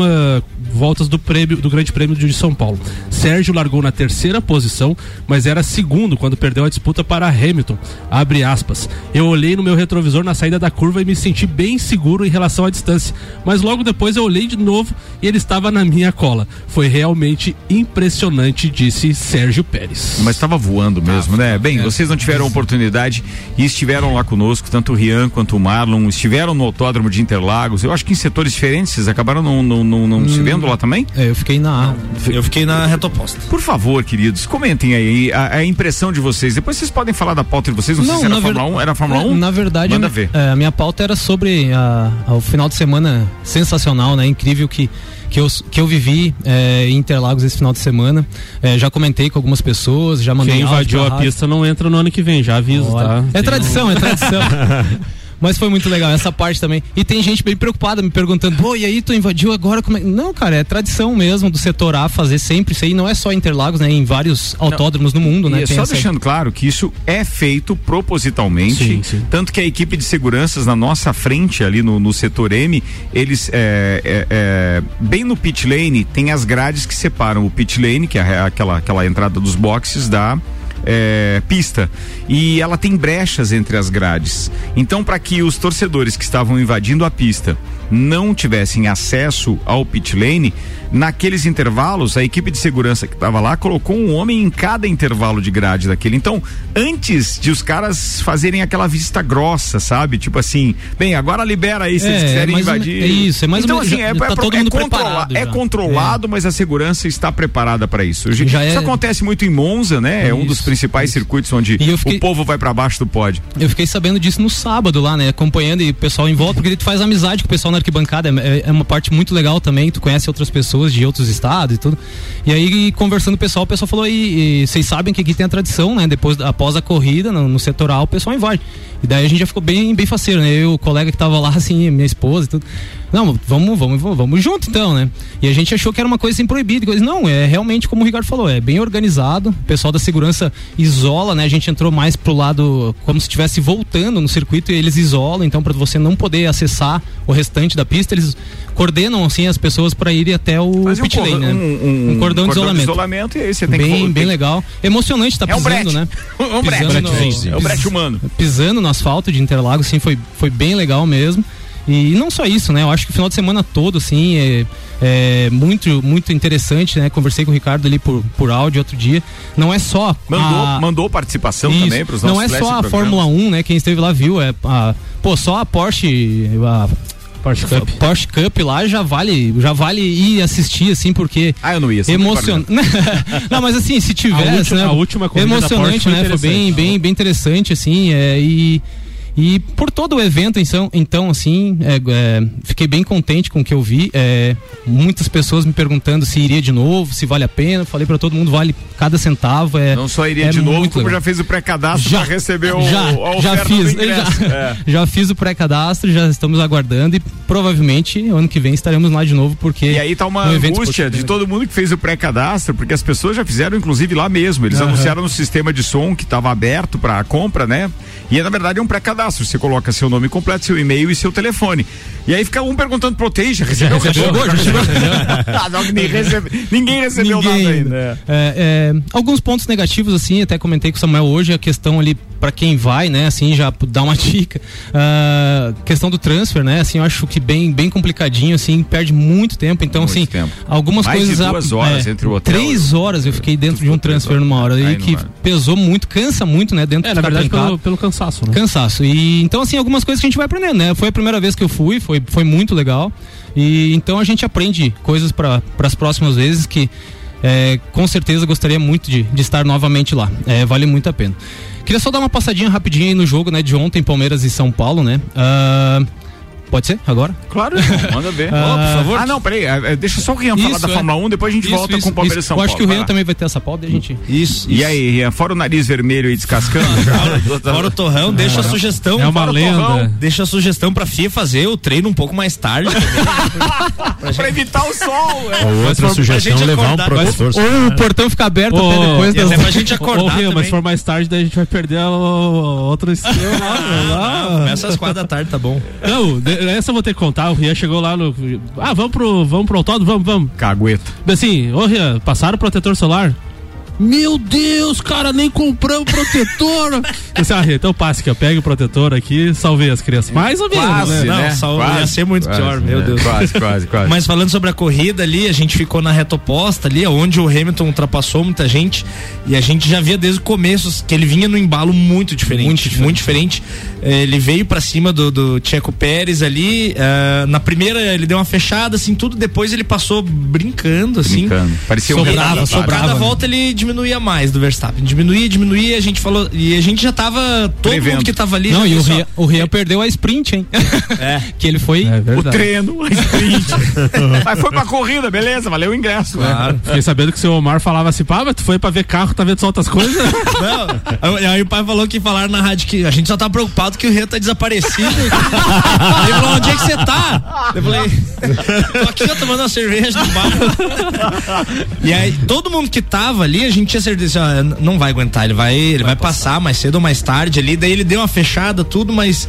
voltas do prêmio do Grande Prêmio de São Paulo. Sérgio largou na terceira posição, mas era segundo quando perdeu a disputa para Hamilton. Abre aspas. Eu olhei no meu retrovisor na saída da curva e me senti bem seguro em relação à distância, mas logo depois eu olhei de novo e ele estava na minha cola. Foi realmente impressionante, disse Sérgio Pérez. Mas estava voando mesmo, né? Bem, vocês não tiveram oportunidade e estiveram lá conosco, tanto o Quanto o Marlon, estiveram no Autódromo de Interlagos. Eu acho que em setores diferentes, vocês acabaram não, não, não, não se vendo lá também? É, eu fiquei na. Eu fiquei na reta oposta. Por favor, queridos, comentem aí a, a impressão de vocês. Depois vocês podem falar da pauta de vocês. Não, sei se era na Fórmula ver- 1. Era Fórmula 1? Na verdade, Manda a, ver. é, a minha pauta era sobre a- a- o final de semana sensacional, né? Incrível que, que, eu, que eu vivi é, em Interlagos esse final de semana. É, já comentei com algumas pessoas, já mandei Quem invadiu a rádio. pista não entra no ano que vem, já aviso, Olha, tá? É tradição, é tradição. Mas foi muito legal essa parte também. E tem gente bem preocupada me perguntando: pô, e aí tu invadiu agora? Como é? Não, cara, é tradição mesmo do setor A fazer sempre isso aí. Não é só em Interlagos, né? Em vários autódromos no mundo, né? E só essa- deixando claro que isso é feito propositalmente, Sim, sim. tanto que a equipe de seguranças na nossa frente ali no, no setor M, eles é, é, é, bem no pit lane tem as grades que separam o pit lane, que é aquela, aquela entrada dos boxes da é, pista e ela tem brechas entre as grades. Então, para que os torcedores que estavam invadindo a pista não tivessem acesso ao pit lane, naqueles intervalos, a equipe de segurança que estava lá colocou um homem em cada intervalo de grade daquele. Então, antes de os caras fazerem aquela vista grossa, sabe? Tipo assim, bem, agora libera aí se É, eles quiserem mais ou invadir. menos- é isso, é mais ou então, menos- assim, já- é, tá é, todo é mundo controla- preparado é controlado, mas a segurança está preparada para isso. Isso Já é- acontece muito em Monza, né? É um dos Isso, principais circuitos onde o povo vai para baixo do pódio. Eu fiquei sabendo disso no sábado lá, né? Acompanhando e o pessoal em volta, porque tu faz amizade com o pessoal na arquibancada. É, é uma parte muito legal também. Tu conhece outras pessoas de outros estados e tudo. E aí, conversando com o pessoal, o pessoal falou aí, e vocês sabem que aqui tem a tradição, né? Depois, após a corrida, no, no setor A, o pessoal invade. E daí a gente já ficou bem, bem faceiro, né? Eu, o colega que tava lá, assim, minha esposa e tudo. Não, vamos, vamos, vamos, vamos junto então, né? E a gente achou que era uma coisa assim proibida. Coisa. Não, é realmente como o Ricardo falou, é bem organizado. O pessoal da segurança isola, né? A gente entrou mais pro lado como se estivesse voltando no circuito e eles isolam, então para você não poder acessar o restante da pista, eles coordenam assim as pessoas para irem até o um pit lane, cor- né? um- um cordão, de cordão de isolamento. isolamento e aí você tem que bem, vo- bem legal. Emocionante tá É um pisando, brete. né? É um brete. Pisando no-. É um brete humano. Pisando no asfalto de Interlagos, assim, foi, foi bem legal mesmo. E não só isso, né? Eu acho que o final de semana todo, assim, é, é muito, muito interessante, né? Conversei com o Ricardo ali por, por áudio outro dia. Não é só. Mandou, a- mandou participação Isso. também para os nossos Não é só a programas. Fórmula 1, né? Quem esteve lá viu. É, a, pô, só a Porsche. A, Porsche Cup. Porsche Cup lá já vale, já vale ir assistir, assim, porque. Ah, eu não ia. Emocion... não, mas assim, se tivesse, A última- né? a última emocionante, foi né? Foi bem, interessante. bem, bem interessante, assim, é, e. E por todo o evento, então, então assim, é, é, fiquei bem contente com o que eu vi. É, muitas pessoas me perguntando se iria de novo, se vale a pena. Falei para todo mundo, vale cada centavo. É, Não só iria é de novo, como legal. já fez o pré-cadastro Já, para receber o, já, a já fiz, já, É. já fiz o pré-cadastro, já estamos aguardando e provavelmente ano que vem estaremos lá de novo porque E aí tá uma um angústia de todo mundo que fez o pré-cadastro, porque as pessoas já fizeram, inclusive, lá mesmo. Eles Aham. anunciaram no sistema de som que estava aberto para compra, né? E na verdade é um pré-cadastro. Você coloca seu nome completo, seu e-mail e seu telefone. E aí fica um perguntando pro TI, já recebeu? Já recebeu, já chegou. Ah, não, nem recebe- Ninguém recebeu Ninguém nada ainda. ainda. É, é, alguns pontos negativos, assim, até comentei com o Samuel hoje, a questão ali, pra quem vai, né, assim, já dar uma dica. Ah, questão do transfer, né, assim, eu acho que bem, bem complicadinho, assim, perde muito tempo. Então, Muito assim, tempo. algumas Mais de coisas. a- duas horas entre o hotel Três horas eu fiquei dentro de um transfer numa hora, Aí que pesou muito, cansa muito, né, dentro É, de na verdade, pelo, pelo cansaço, né? Cansaço. E então, assim, algumas coisas que a gente vai aprendendo, né? Foi a primeira vez que eu fui, foi, foi muito legal. E então a gente aprende coisas para as próximas vezes que é, com certeza gostaria muito de, de estar novamente lá. É, vale muito a pena. Queria só dar uma passadinha rapidinho aí no jogo, né, de ontem, Palmeiras e São Paulo, né? Ah, pode ser agora? Claro, manda ver. Ah, Ó, por favor. Ah, não, peraí. é, é, Deixa só o Rian falar Isso, da é. Fórmula 1, depois a gente Isso, volta isso, com o Palmeiras isso. São Eu Paulo. acho que o Rian também vai ter essa pauta a gente. Isso. E aí, Rian, fora o nariz vermelho e descascando. Fora o torrão, deixa a sugestão. É uma lenda. torrão, deixa a sugestão pra FIA fazer o treino um pouco mais tarde. pra evitar o sol. é. Ou outra pra sugestão, gente levar um protetor. Ou o portão fica aberto Ô, até depois até das. pra gente acordar Ô, Rian, mas se for mais tarde, daí a gente vai perder outro esquema lá. Começa às quatro da tarde, tá bom. Não, essa eu vou ter que contar. O Rian chegou lá no. Ah, vamos pro, vamos pro autódromo? Vamos, vamos. Cagueta. Assim, ô Rian, passaram o protetor solar? Meu Deus, cara, nem compramos protetor. Disse, ah, então passe que eu pego o protetor aqui salvei as crianças. Mais ou menos, Quase, né? Não, né? só Quase, ia ser muito quase, pior, meu né? Deus. Quase, quase, quase. Mas falando sobre a corrida ali, a gente ficou na reta oposta ali, onde o Hamilton ultrapassou muita gente e a gente já via desde o começo que ele vinha no embalo muito diferente, muito diferente. Eh, Ele veio pra cima do, do Checo Pérez ali, eh, na primeira ele deu uma fechada assim, tudo, depois ele passou brincando assim. Brincando. Parecia um Sobrava, sobrava. Cada né? volta ele diminuía mais do Verstappen, diminuía, diminuía, a gente falou, e a gente já tava, todo Prevendo. mundo que tava ali Não, e o Rian, o Rian perdeu a sprint, hein? É. que ele foi. É O treino, a sprint. Mas foi pra corrida, beleza, valeu o ingresso. né? Claro. Fiquei sabendo que o seu Omar falava assim, pá, mas tu foi pra ver carro, tá vendo só outras coisas? Não, aí, aí o pai falou que falaram na rádio que a gente só tá preocupado que o Rio tá desaparecido. ele falou, onde é que você tá? Eu falei, tô aqui, ó, tomando uma cerveja no bar. e aí, todo mundo que tava ali, a gente tinha certeza, ó, n- não vai aguentar, ele vai, ele vai, passar mais cedo ou mais tarde ali, daí ele deu uma fechada, tudo, mas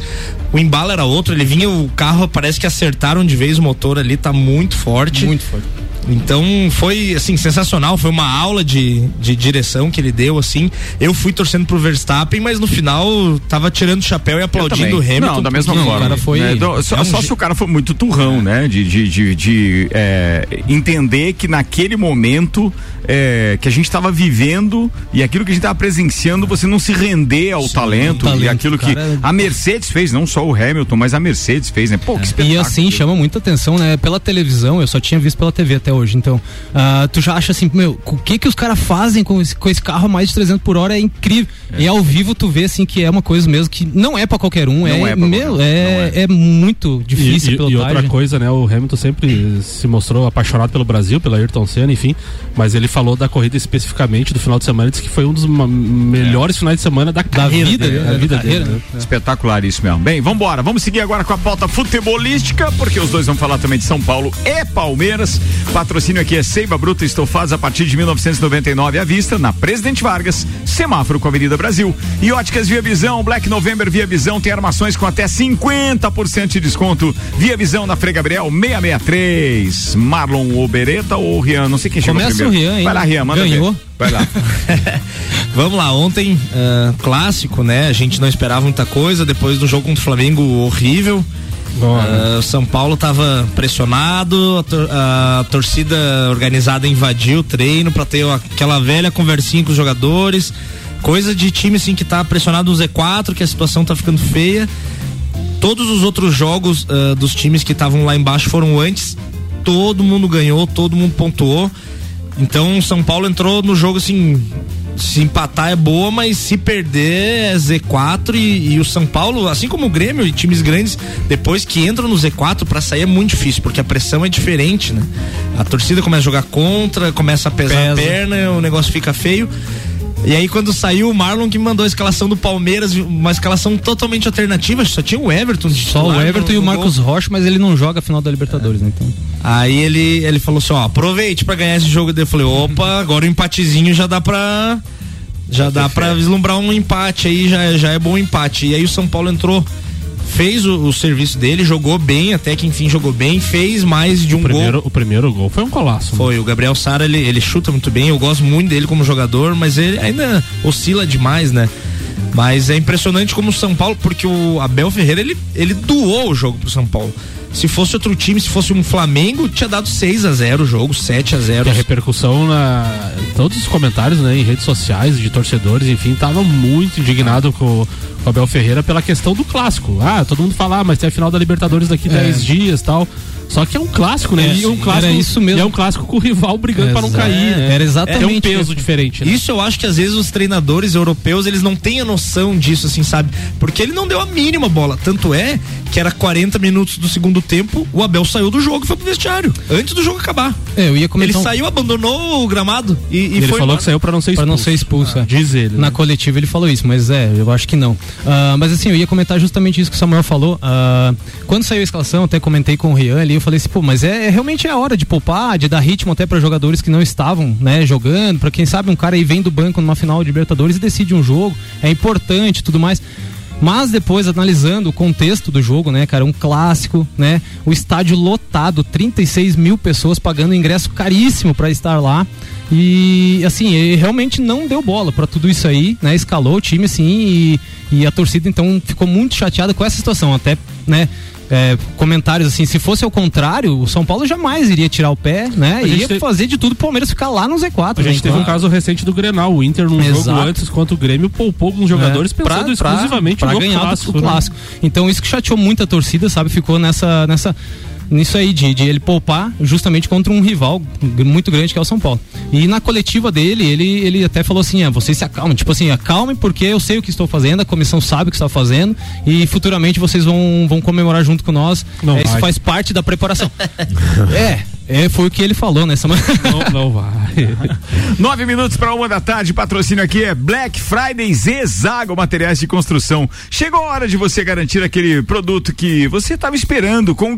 o embalo era outro, ele vinha, o carro parece que acertaram de vez o motor ali, tá muito forte. Muito forte. Então foi assim sensacional, foi uma aula de, de direção que ele deu assim. Eu fui torcendo pro Verstappen, mas no final tava tirando o chapéu e aplaudindo o. Hamilton. Não, da mesma porque- forma. foi- né? Do- só é um só se o cara for muito turrão, né? De, de, de, de, é, entender que naquele momento é, que a gente estava vivendo e aquilo que a gente estava presenciando, você não se render ao talento, talento, e aquilo que cara. a Mercedes fez, não só o Hamilton, mas a Mercedes fez, né? Pô, que E espetáculo. assim, chama muita atenção, né? Pela televisão, eu só tinha visto pela TV até hoje. Então, ah, tu já acha assim, meu, o que que os caras fazem com esse, com esse carro a mais de 300 por hora é incrível. E ao vivo tu vê, assim, que é uma coisa mesmo que não é pra qualquer um. Não é, é pra meu, qualquer um, é, é. muito difícil e, a e, e outra coisa, né? O Hamilton sempre se mostrou apaixonado pelo Brasil, pela Ayrton Senna, enfim. Mas ele falou da corrida especificamente do final de semana, disse que foi um dos melhores finais de semana da, carreira vida, dele, né? da Da vida carreira, dele. né? Espetacular isso mesmo. Bem, vamos embora. Vamos seguir agora com a pauta futebolística, porque os dois vão falar também de São Paulo e Palmeiras. Patrocínio aqui é Seiva Bruta Estofados a partir de 1999 à vista, na Presidente Vargas, semáforo com a Avenida Brasil. E óticas Via Visão, Black November Via Visão tem armações com até 50% de desconto. Via Visão na Frei Gabriel 663. Marlon Obereta ou Rian? Não sei quem chegou Começa primeiro. o Rian, hein? Vai lá, Rian, manda Ganhou. ver. Vai lá. Vamos lá, ontem, ah, clássico, né? A gente não esperava muita coisa depois do jogo contra o Flamengo horrível. O São Paulo tava pressionado, a, tor- a torcida organizada invadiu o treino para ter aquela velha conversinha com os jogadores. Coisa de time assim que tá pressionado no Z4, que a situação tá ficando feia. Todos os outros jogos ah, dos times que estavam lá embaixo foram antes. Todo mundo ganhou, todo mundo pontuou. Então o São Paulo entrou no jogo assim. Se empatar é boa, mas se perder é Z4 e, e o São Paulo, assim como o Grêmio e times grandes, depois que entram no Z4 para sair é muito difícil, porque a pressão é diferente, né? A torcida começa a jogar contra, começa a pesar a perna, o negócio fica feio. E aí quando saiu o Marlon que mandou a escalação do Palmeiras, uma escalação totalmente alternativa, só tinha o Everton. Só o Everton e o Marcos gol. Rocha, mas ele não joga a final da Libertadores, né? Então. Aí ele, ele falou assim, ó, aproveite pra ganhar esse jogo. Eu falei, opa, agora o empatezinho já dá pra. Já dá pra vislumbrar um empate aí, já, já é bom empate. E aí o São Paulo entrou, fez o, o serviço dele, jogou bem, até que enfim jogou bem, fez mais de um O primeiro, gol. o primeiro gol foi um colaço. né? Foi, o Gabriel Sara, ele, ele chuta muito bem, eu gosto muito dele como jogador, mas ele ainda oscila demais, né? Mas é impressionante como o São Paulo, porque o Abel Ferreira, ele, ele doou o jogo pro São Paulo. Se fosse outro time, se fosse um Flamengo, tinha dado 6 a 0 o jogo, 7 a 0 Que a repercussão na todos os comentários, né, em redes sociais de torcedores, enfim, tava muito indignado com, o- com o Abel Ferreira pela questão do clássico. Ah, todo mundo fala, ah, mas tem a final da Libertadores daqui É. 10 dias, tal. Só que é um clássico, né? É, e é um clássico, era isso mesmo. E é um clássico com o rival brigando pra não Exato. cair, né? Era exatamente Tem um peso diferente, né? Isso eu acho que às vezes os treinadores europeus, eles não têm a noção disso, assim, sabe? Porque ele não deu a mínima bola. Tanto é que era 40 minutos do segundo tempo, o Abel saiu do jogo e foi pro vestiário. Antes do jogo acabar. É, eu ia Ele comentar. um- saiu, abandonou o gramado e, e ele foi falou embora. que saiu pra não ser Pra expulso. não ser expulso, é. Diz ele. Na né? coletiva ele falou isso, mas é, eu acho que não. Ah, mas assim, eu ia comentar justamente isso que o Samuel falou. Ah, quando saiu a escalação, até comentei com o Rian ali, eu falei assim, pô, mas é, é realmente é a hora de poupar, de dar ritmo até para jogadores que não estavam, né, jogando, para quem sabe um cara aí vem do banco numa final de Libertadores e decide um jogo, é importante tudo mais. Mas depois, analisando o contexto do jogo, né, cara, um clássico, né? O estádio lotado, 36 mil pessoas pagando ingresso caríssimo para estar lá. E assim, ele realmente não deu bola para tudo isso aí, né? Escalou o time assim e, e a torcida então ficou muito chateada com essa situação, até, né? é, comentários assim, se fosse ao contrário, o São Paulo jamais iria tirar o pé, né? Ia te- fazer de tudo pro Palmeiras ficar lá no Z4. A gente né? teve um caso recente do Grenal, o Inter num jogo Exato. antes contra o Grêmio poupou alguns jogadores É, pensando pra- exclusivamente pra no ganhar clássico. do né? clássico. Então isso que chateou muito a torcida, sabe? Ficou nessa nessa nisso aí de, de ele poupar justamente contra um rival muito grande que é o São Paulo. E na coletiva dele, ele, ele até falou assim: ah, vocês se acalmem, tipo assim, acalmem porque eu sei o que estou fazendo, a comissão sabe o que está fazendo e futuramente vocês vão, vão comemorar junto com nós. Não É, isso faz parte da preparação. é, é, foi o que ele falou nessa manhã. Não, não vai. Nove minutos para uma da tarde, patrocínio aqui é Black Friday Zezago Materiais de Construção. Chegou a hora de você garantir aquele produto que você estava esperando com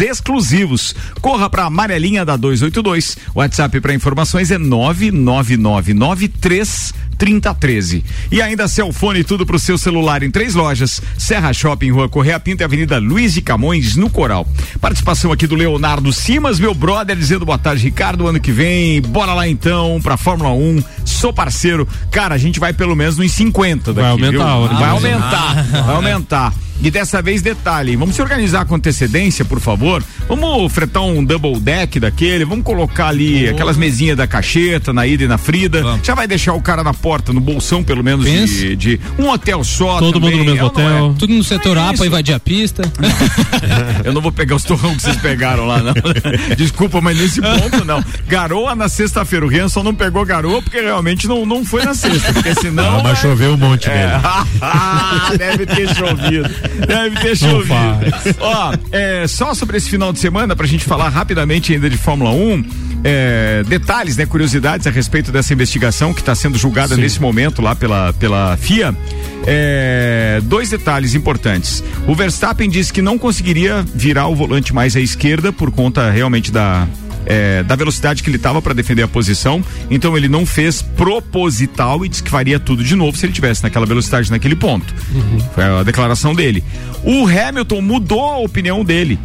exclusivos. Corra para amarelinha da 282. O WhatsApp para informações é 99993 3013. E ainda Celfone, tudo pro seu celular em três lojas: Serra Shopping, Rua Correia Pinto e Avenida Luiz de Camões, no Coral. Participação aqui do Leonardo Simas, meu brother, dizendo boa tarde, Ricardo. Ano que vem, bora lá então pra Fórmula 1. Sou parceiro. Cara, a gente vai pelo menos nos 50 daqui. Vai aumentar hora Vai aumentar, vai aumentar. E dessa vez, detalhe, vamos se organizar com antecedência, por favor. Vamos fretar um double deck daquele, vamos colocar ali aquelas mesinhas da cacheta, na ida e na Frida. Já vai deixar o cara na porta, no bolsão, pelo menos, de, de um hotel só. Todo também, mundo no mesmo é não é? hotel. Tudo no setor A pra invadir a pista. Eu não vou pegar os torrão que vocês pegaram lá, não. Desculpa, mas nesse ponto não. Garoa na sexta-feira. O Rian só não pegou garoa porque realmente não, não foi na sexta. Porque senão. Ah, mas choveu um monte É, mesmo. deve ter chovido. Deve ter Não chovido. faz. Ó, é, só sobre esse final de semana, pra gente falar rapidamente ainda de Fórmula 1. É, detalhes, né, curiosidades a respeito dessa investigação que está sendo julgada nesse momento lá pela, pela FIA. É, dois detalhes importantes. O Verstappen disse que não conseguiria virar o volante mais à esquerda por conta realmente da, é, da velocidade que ele estava para defender a posição. Então ele não fez proposital e disse que faria tudo de novo se ele tivesse naquela velocidade naquele ponto. Foi a declaração dele. O Hamilton mudou a opinião dele.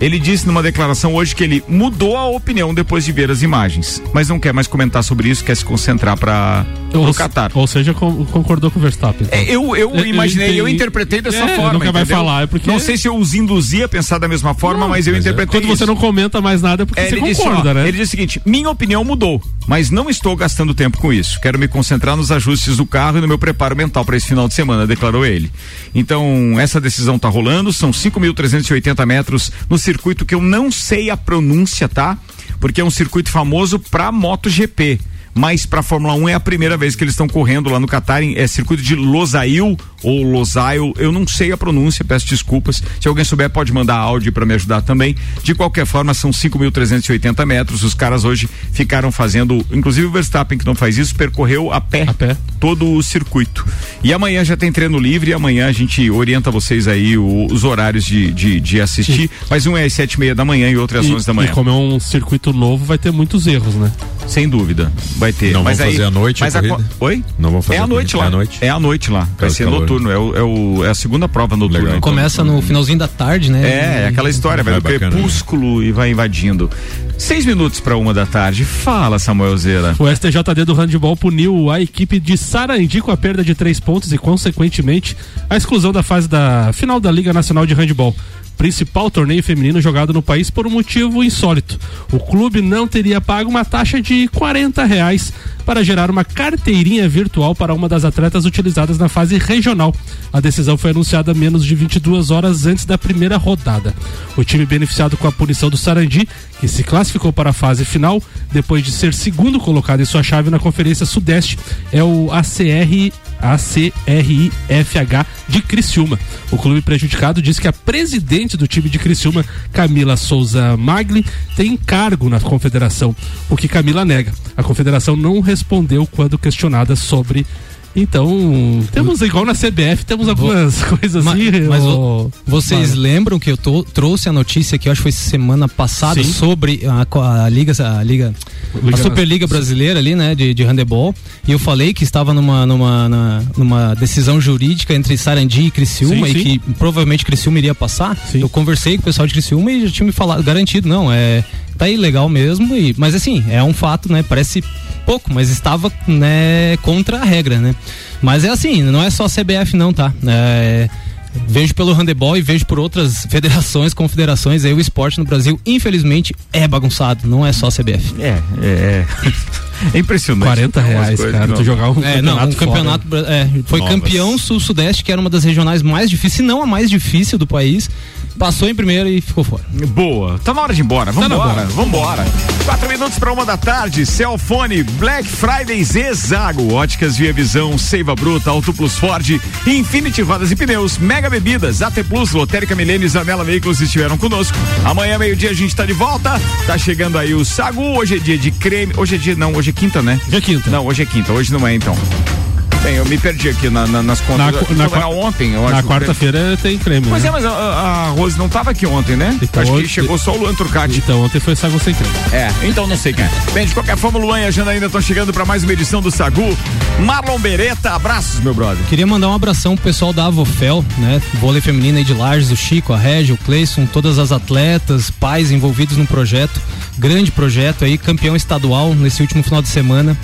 Ele disse numa declaração hoje que ele mudou a opinião depois de ver as imagens, mas não quer mais comentar sobre isso, quer se concentrar para o Qatar. ou seja, concordou com o Verstappen. então. É, eu, eu imaginei, eu, interpretei dessa É, forma. nunca vai entendeu? falar, é porque- Não sei se eu os induzi a pensar da mesma forma, Não, mas eu mas é- interpretei Quando você isso. não comenta mais nada é porque É, você ele disse, concorda, ó, né? Ele disse o seguinte: minha opinião mudou. mas não estou gastando tempo com isso. Quero me concentrar nos ajustes do carro e no meu preparo mental para esse final de semana, declarou ele. Então, essa decisão tá rolando, são 5.380 metros no circuito que eu não sei a pronúncia, tá? Porque é um circuito famoso para MotoGP mas para Fórmula 1 é a primeira vez que eles estão correndo lá no Qatar, é circuito de Losail ou Losail, eu não sei a pronúncia, peço desculpas. Se alguém souber, pode mandar áudio para me ajudar também. De qualquer forma, são 5.380 metros. Os caras hoje ficaram fazendo, inclusive o Verstappen, que não faz isso, percorreu a pé, A pé. todo o circuito. E amanhã já tem treino livre, e amanhã a gente orienta vocês aí o- os horários de, de, de assistir. Mas um é às sete e meia da manhã e outro é às E, 11 da manhã. e como é um circuito novo, vai ter muitos erros, né? Sem dúvida, vai ter. Não mas vão aí, fazer à noite mas a corrida? co- Oi? Não vão fazer É à a noite lá. É à noite? É à noite lá. Vai ser calor. noturno. É, o, é, o- é a segunda prova noturna. Legal. então. Começa no finalzinho da tarde, né? É, é aquela história, vai do bacana, crepúsculo e vai invadindo. Seis minutos para uma da tarde. Fala, Samuel Zera. O STJD do handball puniu a equipe de Sarandi com a perda de três pontos e, consequentemente, a exclusão da fase da final da Liga Nacional de Handball. Principal torneio feminino jogado no país por um motivo insólito. O clube não teria pago uma taxa de 40 reais para gerar uma carteirinha virtual para uma das atletas utilizadas na fase regional. A decisão foi anunciada menos de 22 horas antes da primeira rodada. O time beneficiado com a punição do Sarandi, que se classificou para a fase final depois de ser segundo colocado em sua chave na Conferência Sudeste, é o ACR ACRIFH de Criciúma. O clube prejudicado diz que a presidente do time de Criciúma, Camila Souza Magli, tem cargo na confederação, o que Camila nega. A confederação não respondeu quando questionada sobre. Então, temos igual na CBF, temos algumas coisas Ma- assim. mas vocês Mano. lembram que eu tô- trouxe a notícia que eu acho que foi semana passada Sim. sobre a, a liga, a liga, Liga a Superliga Brasileira ali, né, de, de handebol. E eu falei que estava numa, numa, na- numa decisão jurídica entre Sarandi e Criciúma Sim, e sim. que provavelmente Criciúma iria passar. Sim. Eu conversei com o pessoal de Criciúma e já tinha me falado, garantido, não, é tá aí legal mesmo, e, mas assim, é um fato, né, parece pouco, mas estava, né, contra a regra, né. Mas é assim, não é só CBF não, tá? É, Vejo pelo handebol e vejo por outras federações, confederações, aí o esporte no Brasil, infelizmente, é bagunçado, não é só CBF. É, é, é. É impressionante. 40 Tem umas reais, coisas cara, que tu não- jogar um É, não, um campeonato campeonato. é, foi Novas. campeão sul-sudeste, que era uma das regionais mais difíceis, se não a mais difícil do país. Passou em primeiro e ficou fora. Boa. Tá na hora de ir embora. Tá Vambora. hora. Vambora. Quatro minutos para uma da tarde. Celfone, Black Friday Zezago, Óticas Via Visão, Seiva Bruta, Auto Plus Ford, Infinity Rodas e Pneus, Mega Bebidas, AT Plus, Lotérica Milênio e Zanela Veículos estiveram conosco. Amanhã, meio-dia, a gente tá de volta. Tá chegando aí o Sagu. Hoje é dia de creme. Hoje é dia, não, hoje é quinta, né? Dia quinta. Não, hoje é quinta. Hoje não é, então. Bem, eu me perdi aqui na- na- nas contas. Na, Eu- na, qua- ontem, eu acho. na quarta-feira tem creme. Pois né? é, mas a, a Rose não tava aqui ontem, né? Então, Acho que chegou só o Luan Turcati. Então ontem foi Sago sem creme. É, então não sei quem é. Bem, de qualquer forma, o Luan e a Jana ainda estão chegando para mais uma edição do Sagu. Marlon Beretta, abraços, meu brother. Queria mandar um abração pro pessoal da Avofel, né? Vôlei feminino aí de Lages, o Chico, a Régia, o Cleison, todas as atletas, pais envolvidos no projeto. Grande projeto aí, campeão estadual nesse último final de semana.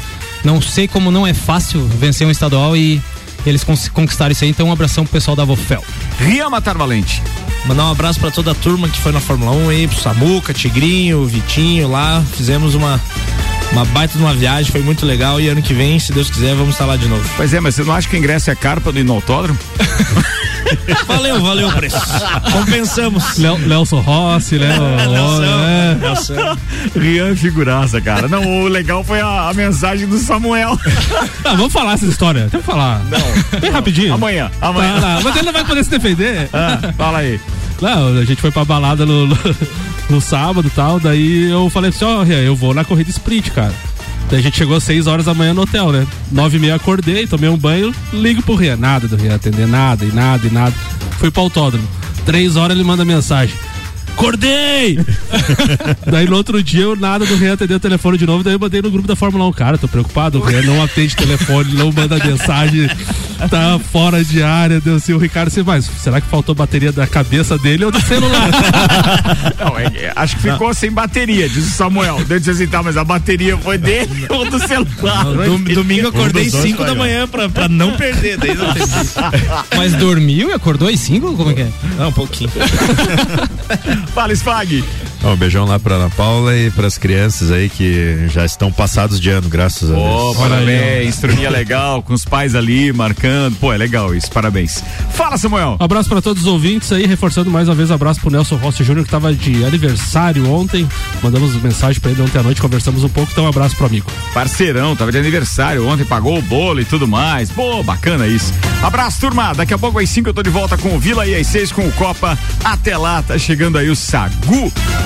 Não sei como não é fácil vencer um estadual e eles conquistaram isso aí, então um abração pro pessoal da Avofel. Rian Matar Valente. Mandar um abraço pra toda a turma que foi na Fórmula 1 aí, pro Samuca, Tigrinho, Vitinho lá. Fizemos uma, uma baita de uma viagem, foi muito legal. E ano que vem, se Deus quiser, vamos estar lá de novo. Pois é, mas você não acha que o ingresso é caro pra ir no autódromo? Valeu, valeu o preço. Compensamos. Nelson Rossi, né? Nelson, É. Nelson. Rian figuraça, cara. Não, o legal foi a, a mensagem do Samuel. Ah, vamos falar essa história. Tem que falar. Não. Bem rapidinho. Amanhã, amanhã. Tá, não, mas ele não vai poder se defender. Ah, fala aí. Não, a gente foi pra balada no, no, no sábado e tal. Daí eu falei assim: ó, Rian, eu vou na corrida sprint, cara. Daí a gente chegou às 6 horas da manhã no hotel, né? 9 e meia acordei, tomei um banho, ligo pro Rian. Nada do Rian atender, nada, e nada, e nada. Fui pro autódromo. 3 horas ele manda mensagem. Acordei! daí no outro dia eu nada do Rian atender o telefone de novo, daí eu mandei no grupo da Fórmula 1. Cara, tô preocupado, o Rian não atende telefone, não manda mensagem, tá fora de área, deu assim, o Ricardo assim, mas será que faltou bateria da cabeça dele ou do celular? Não, é- é, acho que ficou sem bateria, diz o Samuel. Deu de assim, tá, mas a bateria foi dele ou do celular? Dom- domingo eu acordei Um dos dois 5 foi, da manhã pra, pra não perder. Daí não tem Mas dormiu e acordou às 5? Como é que é? Não, um pouquinho. Fala, Spag. Um beijão lá pra Ana Paula e pras crianças aí que já estão passados de ano, graças a Deus. parabéns, turminha legal, com os pais ali marcando. Pô, é legal isso, parabéns. Fala, Samuel. Abraço para todos os ouvintes aí, reforçando mais uma vez abraço pro Nelson Rossi Júnior que tava de aniversário ontem. Mandamos mensagem pra ele ontem à noite, conversamos um pouco, então um abraço pro amigo. Parceirão, tava de aniversário ontem, pagou o bolo e tudo mais. Pô, bacana isso. Abraço, turma. Daqui a pouco às 5 eu tô de volta com o Vila e às 6 com o Copa. Até lá, tá chegando aí o Sagu.